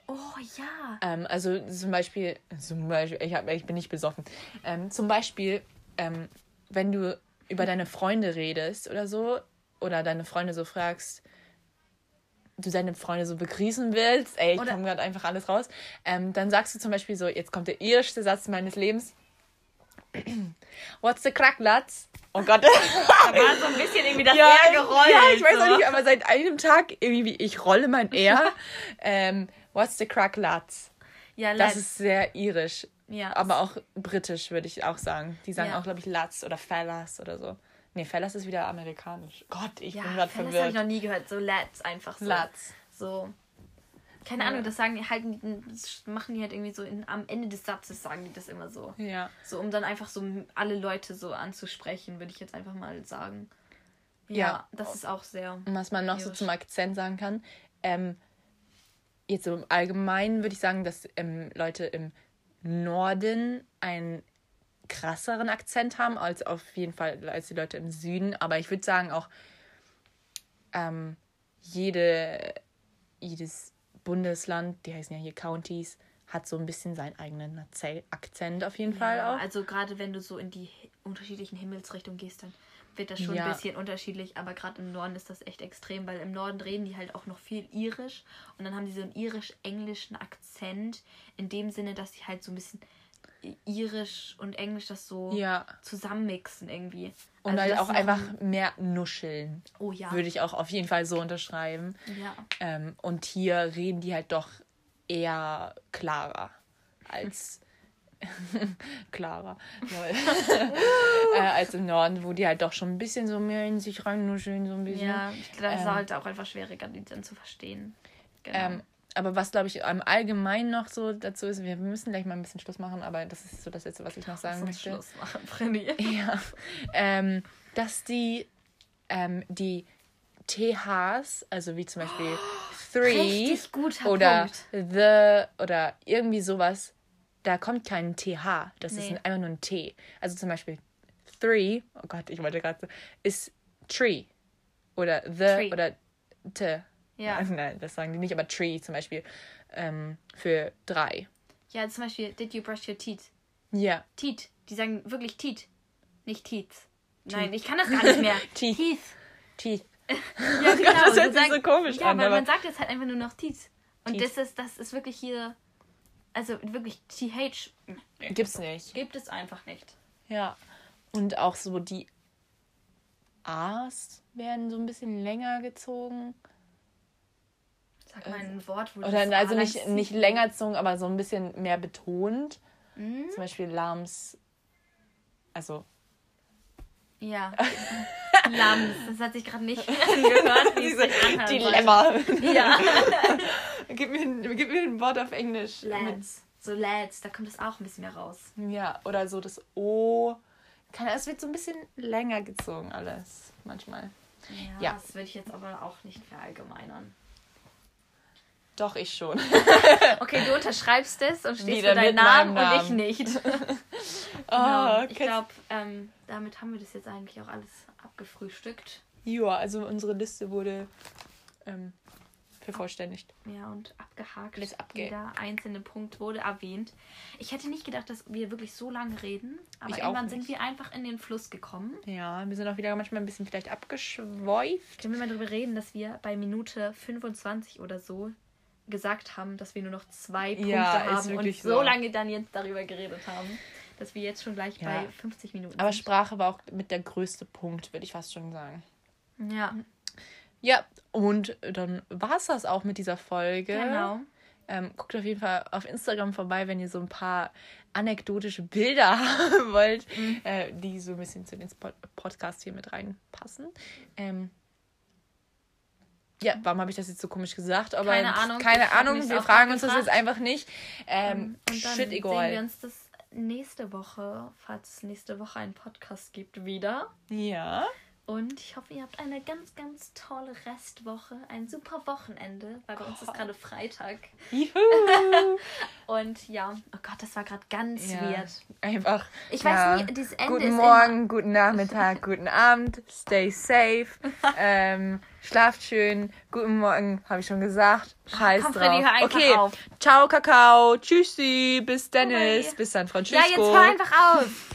B: Oh ja.
A: Ähm, also zum Beispiel, zum Beispiel ich, hab, ich bin nicht besoffen. Ähm, zum Beispiel, ähm, wenn du über deine Freunde redest oder so, oder deine Freunde so fragst, du deine Freunde so begrüßen willst, ey, ich komme gerade einfach alles raus, ähm, dann sagst du zum Beispiel so, jetzt kommt der irrste Satz meines Lebens. What's the crack, lads? Oh Gott.
B: Da war so ein bisschen irgendwie das
A: ja,
B: R gerollt.
A: ja, ich weiß
B: so.
A: auch nicht, aber seit einem Tag irgendwie, ich rolle mein R. ähm, what's the crack, lads?
B: Ja,
A: Das
B: Lads.
A: ist sehr irisch.
B: Ja.
A: Aber auch britisch, würde ich auch sagen. Die sagen
B: Ja.
A: auch, glaube ich, Lads oder Fellas oder so. Nee, Fellas ist wieder amerikanisch. Gott, ich
B: ja,
A: bin gerade
B: das habe ich
A: verwirrt.
B: noch nie gehört. So Lads einfach so.
A: Lads.
B: So. Keine
A: Ja.
B: Ahnung, das sagen die halt, machen die halt irgendwie so in, am Ende des Satzes sagen die das immer so.
A: Ja.
B: So, um dann einfach so alle Leute so anzusprechen, würde ich jetzt einfach mal sagen. Ja,
A: Ja.
B: das ist auch sehr.
A: Und was man noch so
B: Irisch.
A: zum Akzent sagen kann, ähm, jetzt so im Allgemeinen würde ich sagen, dass ähm, Leute im Norden einen krasseren Akzent haben als auf jeden Fall als die Leute im Süden. Aber ich würde sagen auch ähm, jede, jedes Bundesland, die heißen ja hier Counties, hat so ein bisschen seinen eigenen Akze- Akzent auf jeden Fall
B: Ja,
A: auch.
B: also gerade wenn du so in die hi- unterschiedlichen Himmelsrichtungen gehst, dann wird das schon
A: Ja.
B: ein bisschen unterschiedlich, aber gerade im Norden ist das echt extrem, weil im Norden reden die halt auch noch viel irisch und dann haben die so einen irisch-englischen Akzent in dem Sinne, dass sie halt so ein bisschen irisch und englisch das so
A: Ja.
B: zusammenmixen irgendwie.
A: Und
B: Also
A: halt auch einfach mehr nuscheln.
B: Oh ja.
A: Würde ich auch auf jeden Fall so unterschreiben.
B: Ja.
A: Ähm, und hier reden die halt doch eher klarer als klarer. Äh, als im Norden, wo die halt doch schon ein bisschen so mehr in sich reinnuscheln, so ein bisschen.
B: Ja, ich glaube, das ist
A: Ähm.
B: halt auch einfach schwieriger, die dann zu verstehen. Genau.
A: Ähm, aber was, glaube ich, im Allgemeinen noch so dazu ist, wir müssen gleich mal ein bisschen Schluss machen, aber das ist so das Letzte, was ich noch sagen möchte.
B: Schluss machen, Freddy.
A: Ja, ähm, dass die, ähm, die THs, also wie zum Beispiel three
B: Richtig guter
A: oder
B: Punkt.
A: the oder irgendwie sowas, da kommt kein TH, das ist
B: Nee.
A: einfach nur ein T. Also zum Beispiel three, oh Gott, ich wollte gerade so, ist tree oder the
B: Tree.
A: oder t.
B: Ja.
A: Nein, das sagen die nicht, aber tree zum Beispiel ähm, für drei.
B: Ja, zum Beispiel, did you brush your teeth?
A: Ja.
B: Teeth. Die sagen wirklich Teeth. Nicht Teeth. Nein, ich kann das gar nicht mehr.
A: Teeth.
B: Teeth.
A: Teeth.
B: Ja, genau.
A: das hört sich so komisch
B: ja,
A: an,
B: weil
A: aber-
B: man sagt jetzt halt einfach nur noch Teeth. Und
A: Teeth.
B: das ist, das ist wirklich hier. Also wirklich TH
A: Gibt's nicht.
B: gibt es einfach nicht.
A: Ja. Und auch so die A's werden so ein bisschen länger gezogen.
B: Sag mal ein Wort, wo
A: Oder
B: das
A: also nicht, nicht gezogen, aber so ein bisschen mehr betont.
B: Mhm.
A: Zum Beispiel Lams. Also.
B: Ja. Lams. Das hat sich gerade nicht gehört, wie es sich anhört.
A: Dilemma.
B: Ja.
A: gib, mir ein, gib mir ein Wort auf Englisch.
B: Lads. So Lads, da kommt es auch ein bisschen mehr raus.
A: Ja, oder so das O. Es wird so ein bisschen länger gezogen alles. Manchmal.
B: Ja,
A: Ja.
B: das würde ich jetzt aber auch nicht verallgemeinern.
A: Doch, ich schon.
B: Okay, du unterschreibst es und stehst
A: Wieder
B: für deinen Namen,
A: meinem
B: und ich nicht.
A: Oh,
B: Genau. Ich
A: kennst-
B: glaube, ähm, damit haben wir das jetzt eigentlich auch alles abgefrühstückt.
A: Ja, also unsere Liste wurde ähm, vervollständigt.
B: Ja, und abgehakt.
A: Alles abge-
B: Jeder einzelne Punkt wurde erwähnt. Ich hätte nicht gedacht, dass wir wirklich so lange reden, aber
A: Ich
B: irgendwann sind wir einfach in den Fluss gekommen.
A: Ja, wir sind auch wieder manchmal ein bisschen vielleicht abgeschweift.
B: Können wir mal darüber reden, dass wir bei Minute 25 oder so gesagt haben, dass wir nur noch zwei Punkte
A: Ja,
B: haben und so lange dann jetzt darüber geredet haben, dass wir jetzt schon gleich
A: Ja.
B: bei 50 Minuten
A: Aber
B: sind.
A: Sprache war auch mit der größte Punkt, würde ich fast schon sagen.
B: Ja,
A: Ja, und dann war es das auch mit dieser Folge.
B: genau.
A: Ähm, guckt auf jeden Fall auf Instagram vorbei, wenn ihr so ein paar anekdotische Bilder haben wollt,
B: Mhm.
A: äh, die so ein bisschen zu den Podcast hier mit reinpassen. Ähm, ja, warum habe ich das jetzt so komisch gesagt? Aber
B: Keine Ahnung.
A: Keine Ahnung. Wir fragen uns das jetzt
B: gefragt.
A: einfach nicht. Ähm,
B: Und dann
A: shit,
B: sehen wir
A: egal.
B: uns das nächste Woche, falls es nächste Woche einen Podcast gibt, wieder.
A: Ja.
B: Und ich hoffe, ihr habt eine ganz, ganz tolle Restwoche, ein super Wochenende, weil bei uns ist gerade Freitag.
A: Juhu.
B: Und ja, oh Gott, das war gerade ganz
A: ja.
B: weird.
A: Einfach.
B: Ich
A: ja.
B: weiß nie, dieses Ende
A: Guten Morgen, guten Nachmittag, guten Abend. Stay safe. ähm, schlaft schön. Guten Morgen, habe ich schon gesagt. Scheiß
B: Komm,
A: drauf.
B: Freddy, hör einfach
A: okay.
B: auf.
A: Ciao, Kakao. Tschüssi. Bis Dennis.
B: Bye.
A: Bis San. Francisco.
B: Ja, jetzt hör einfach auf.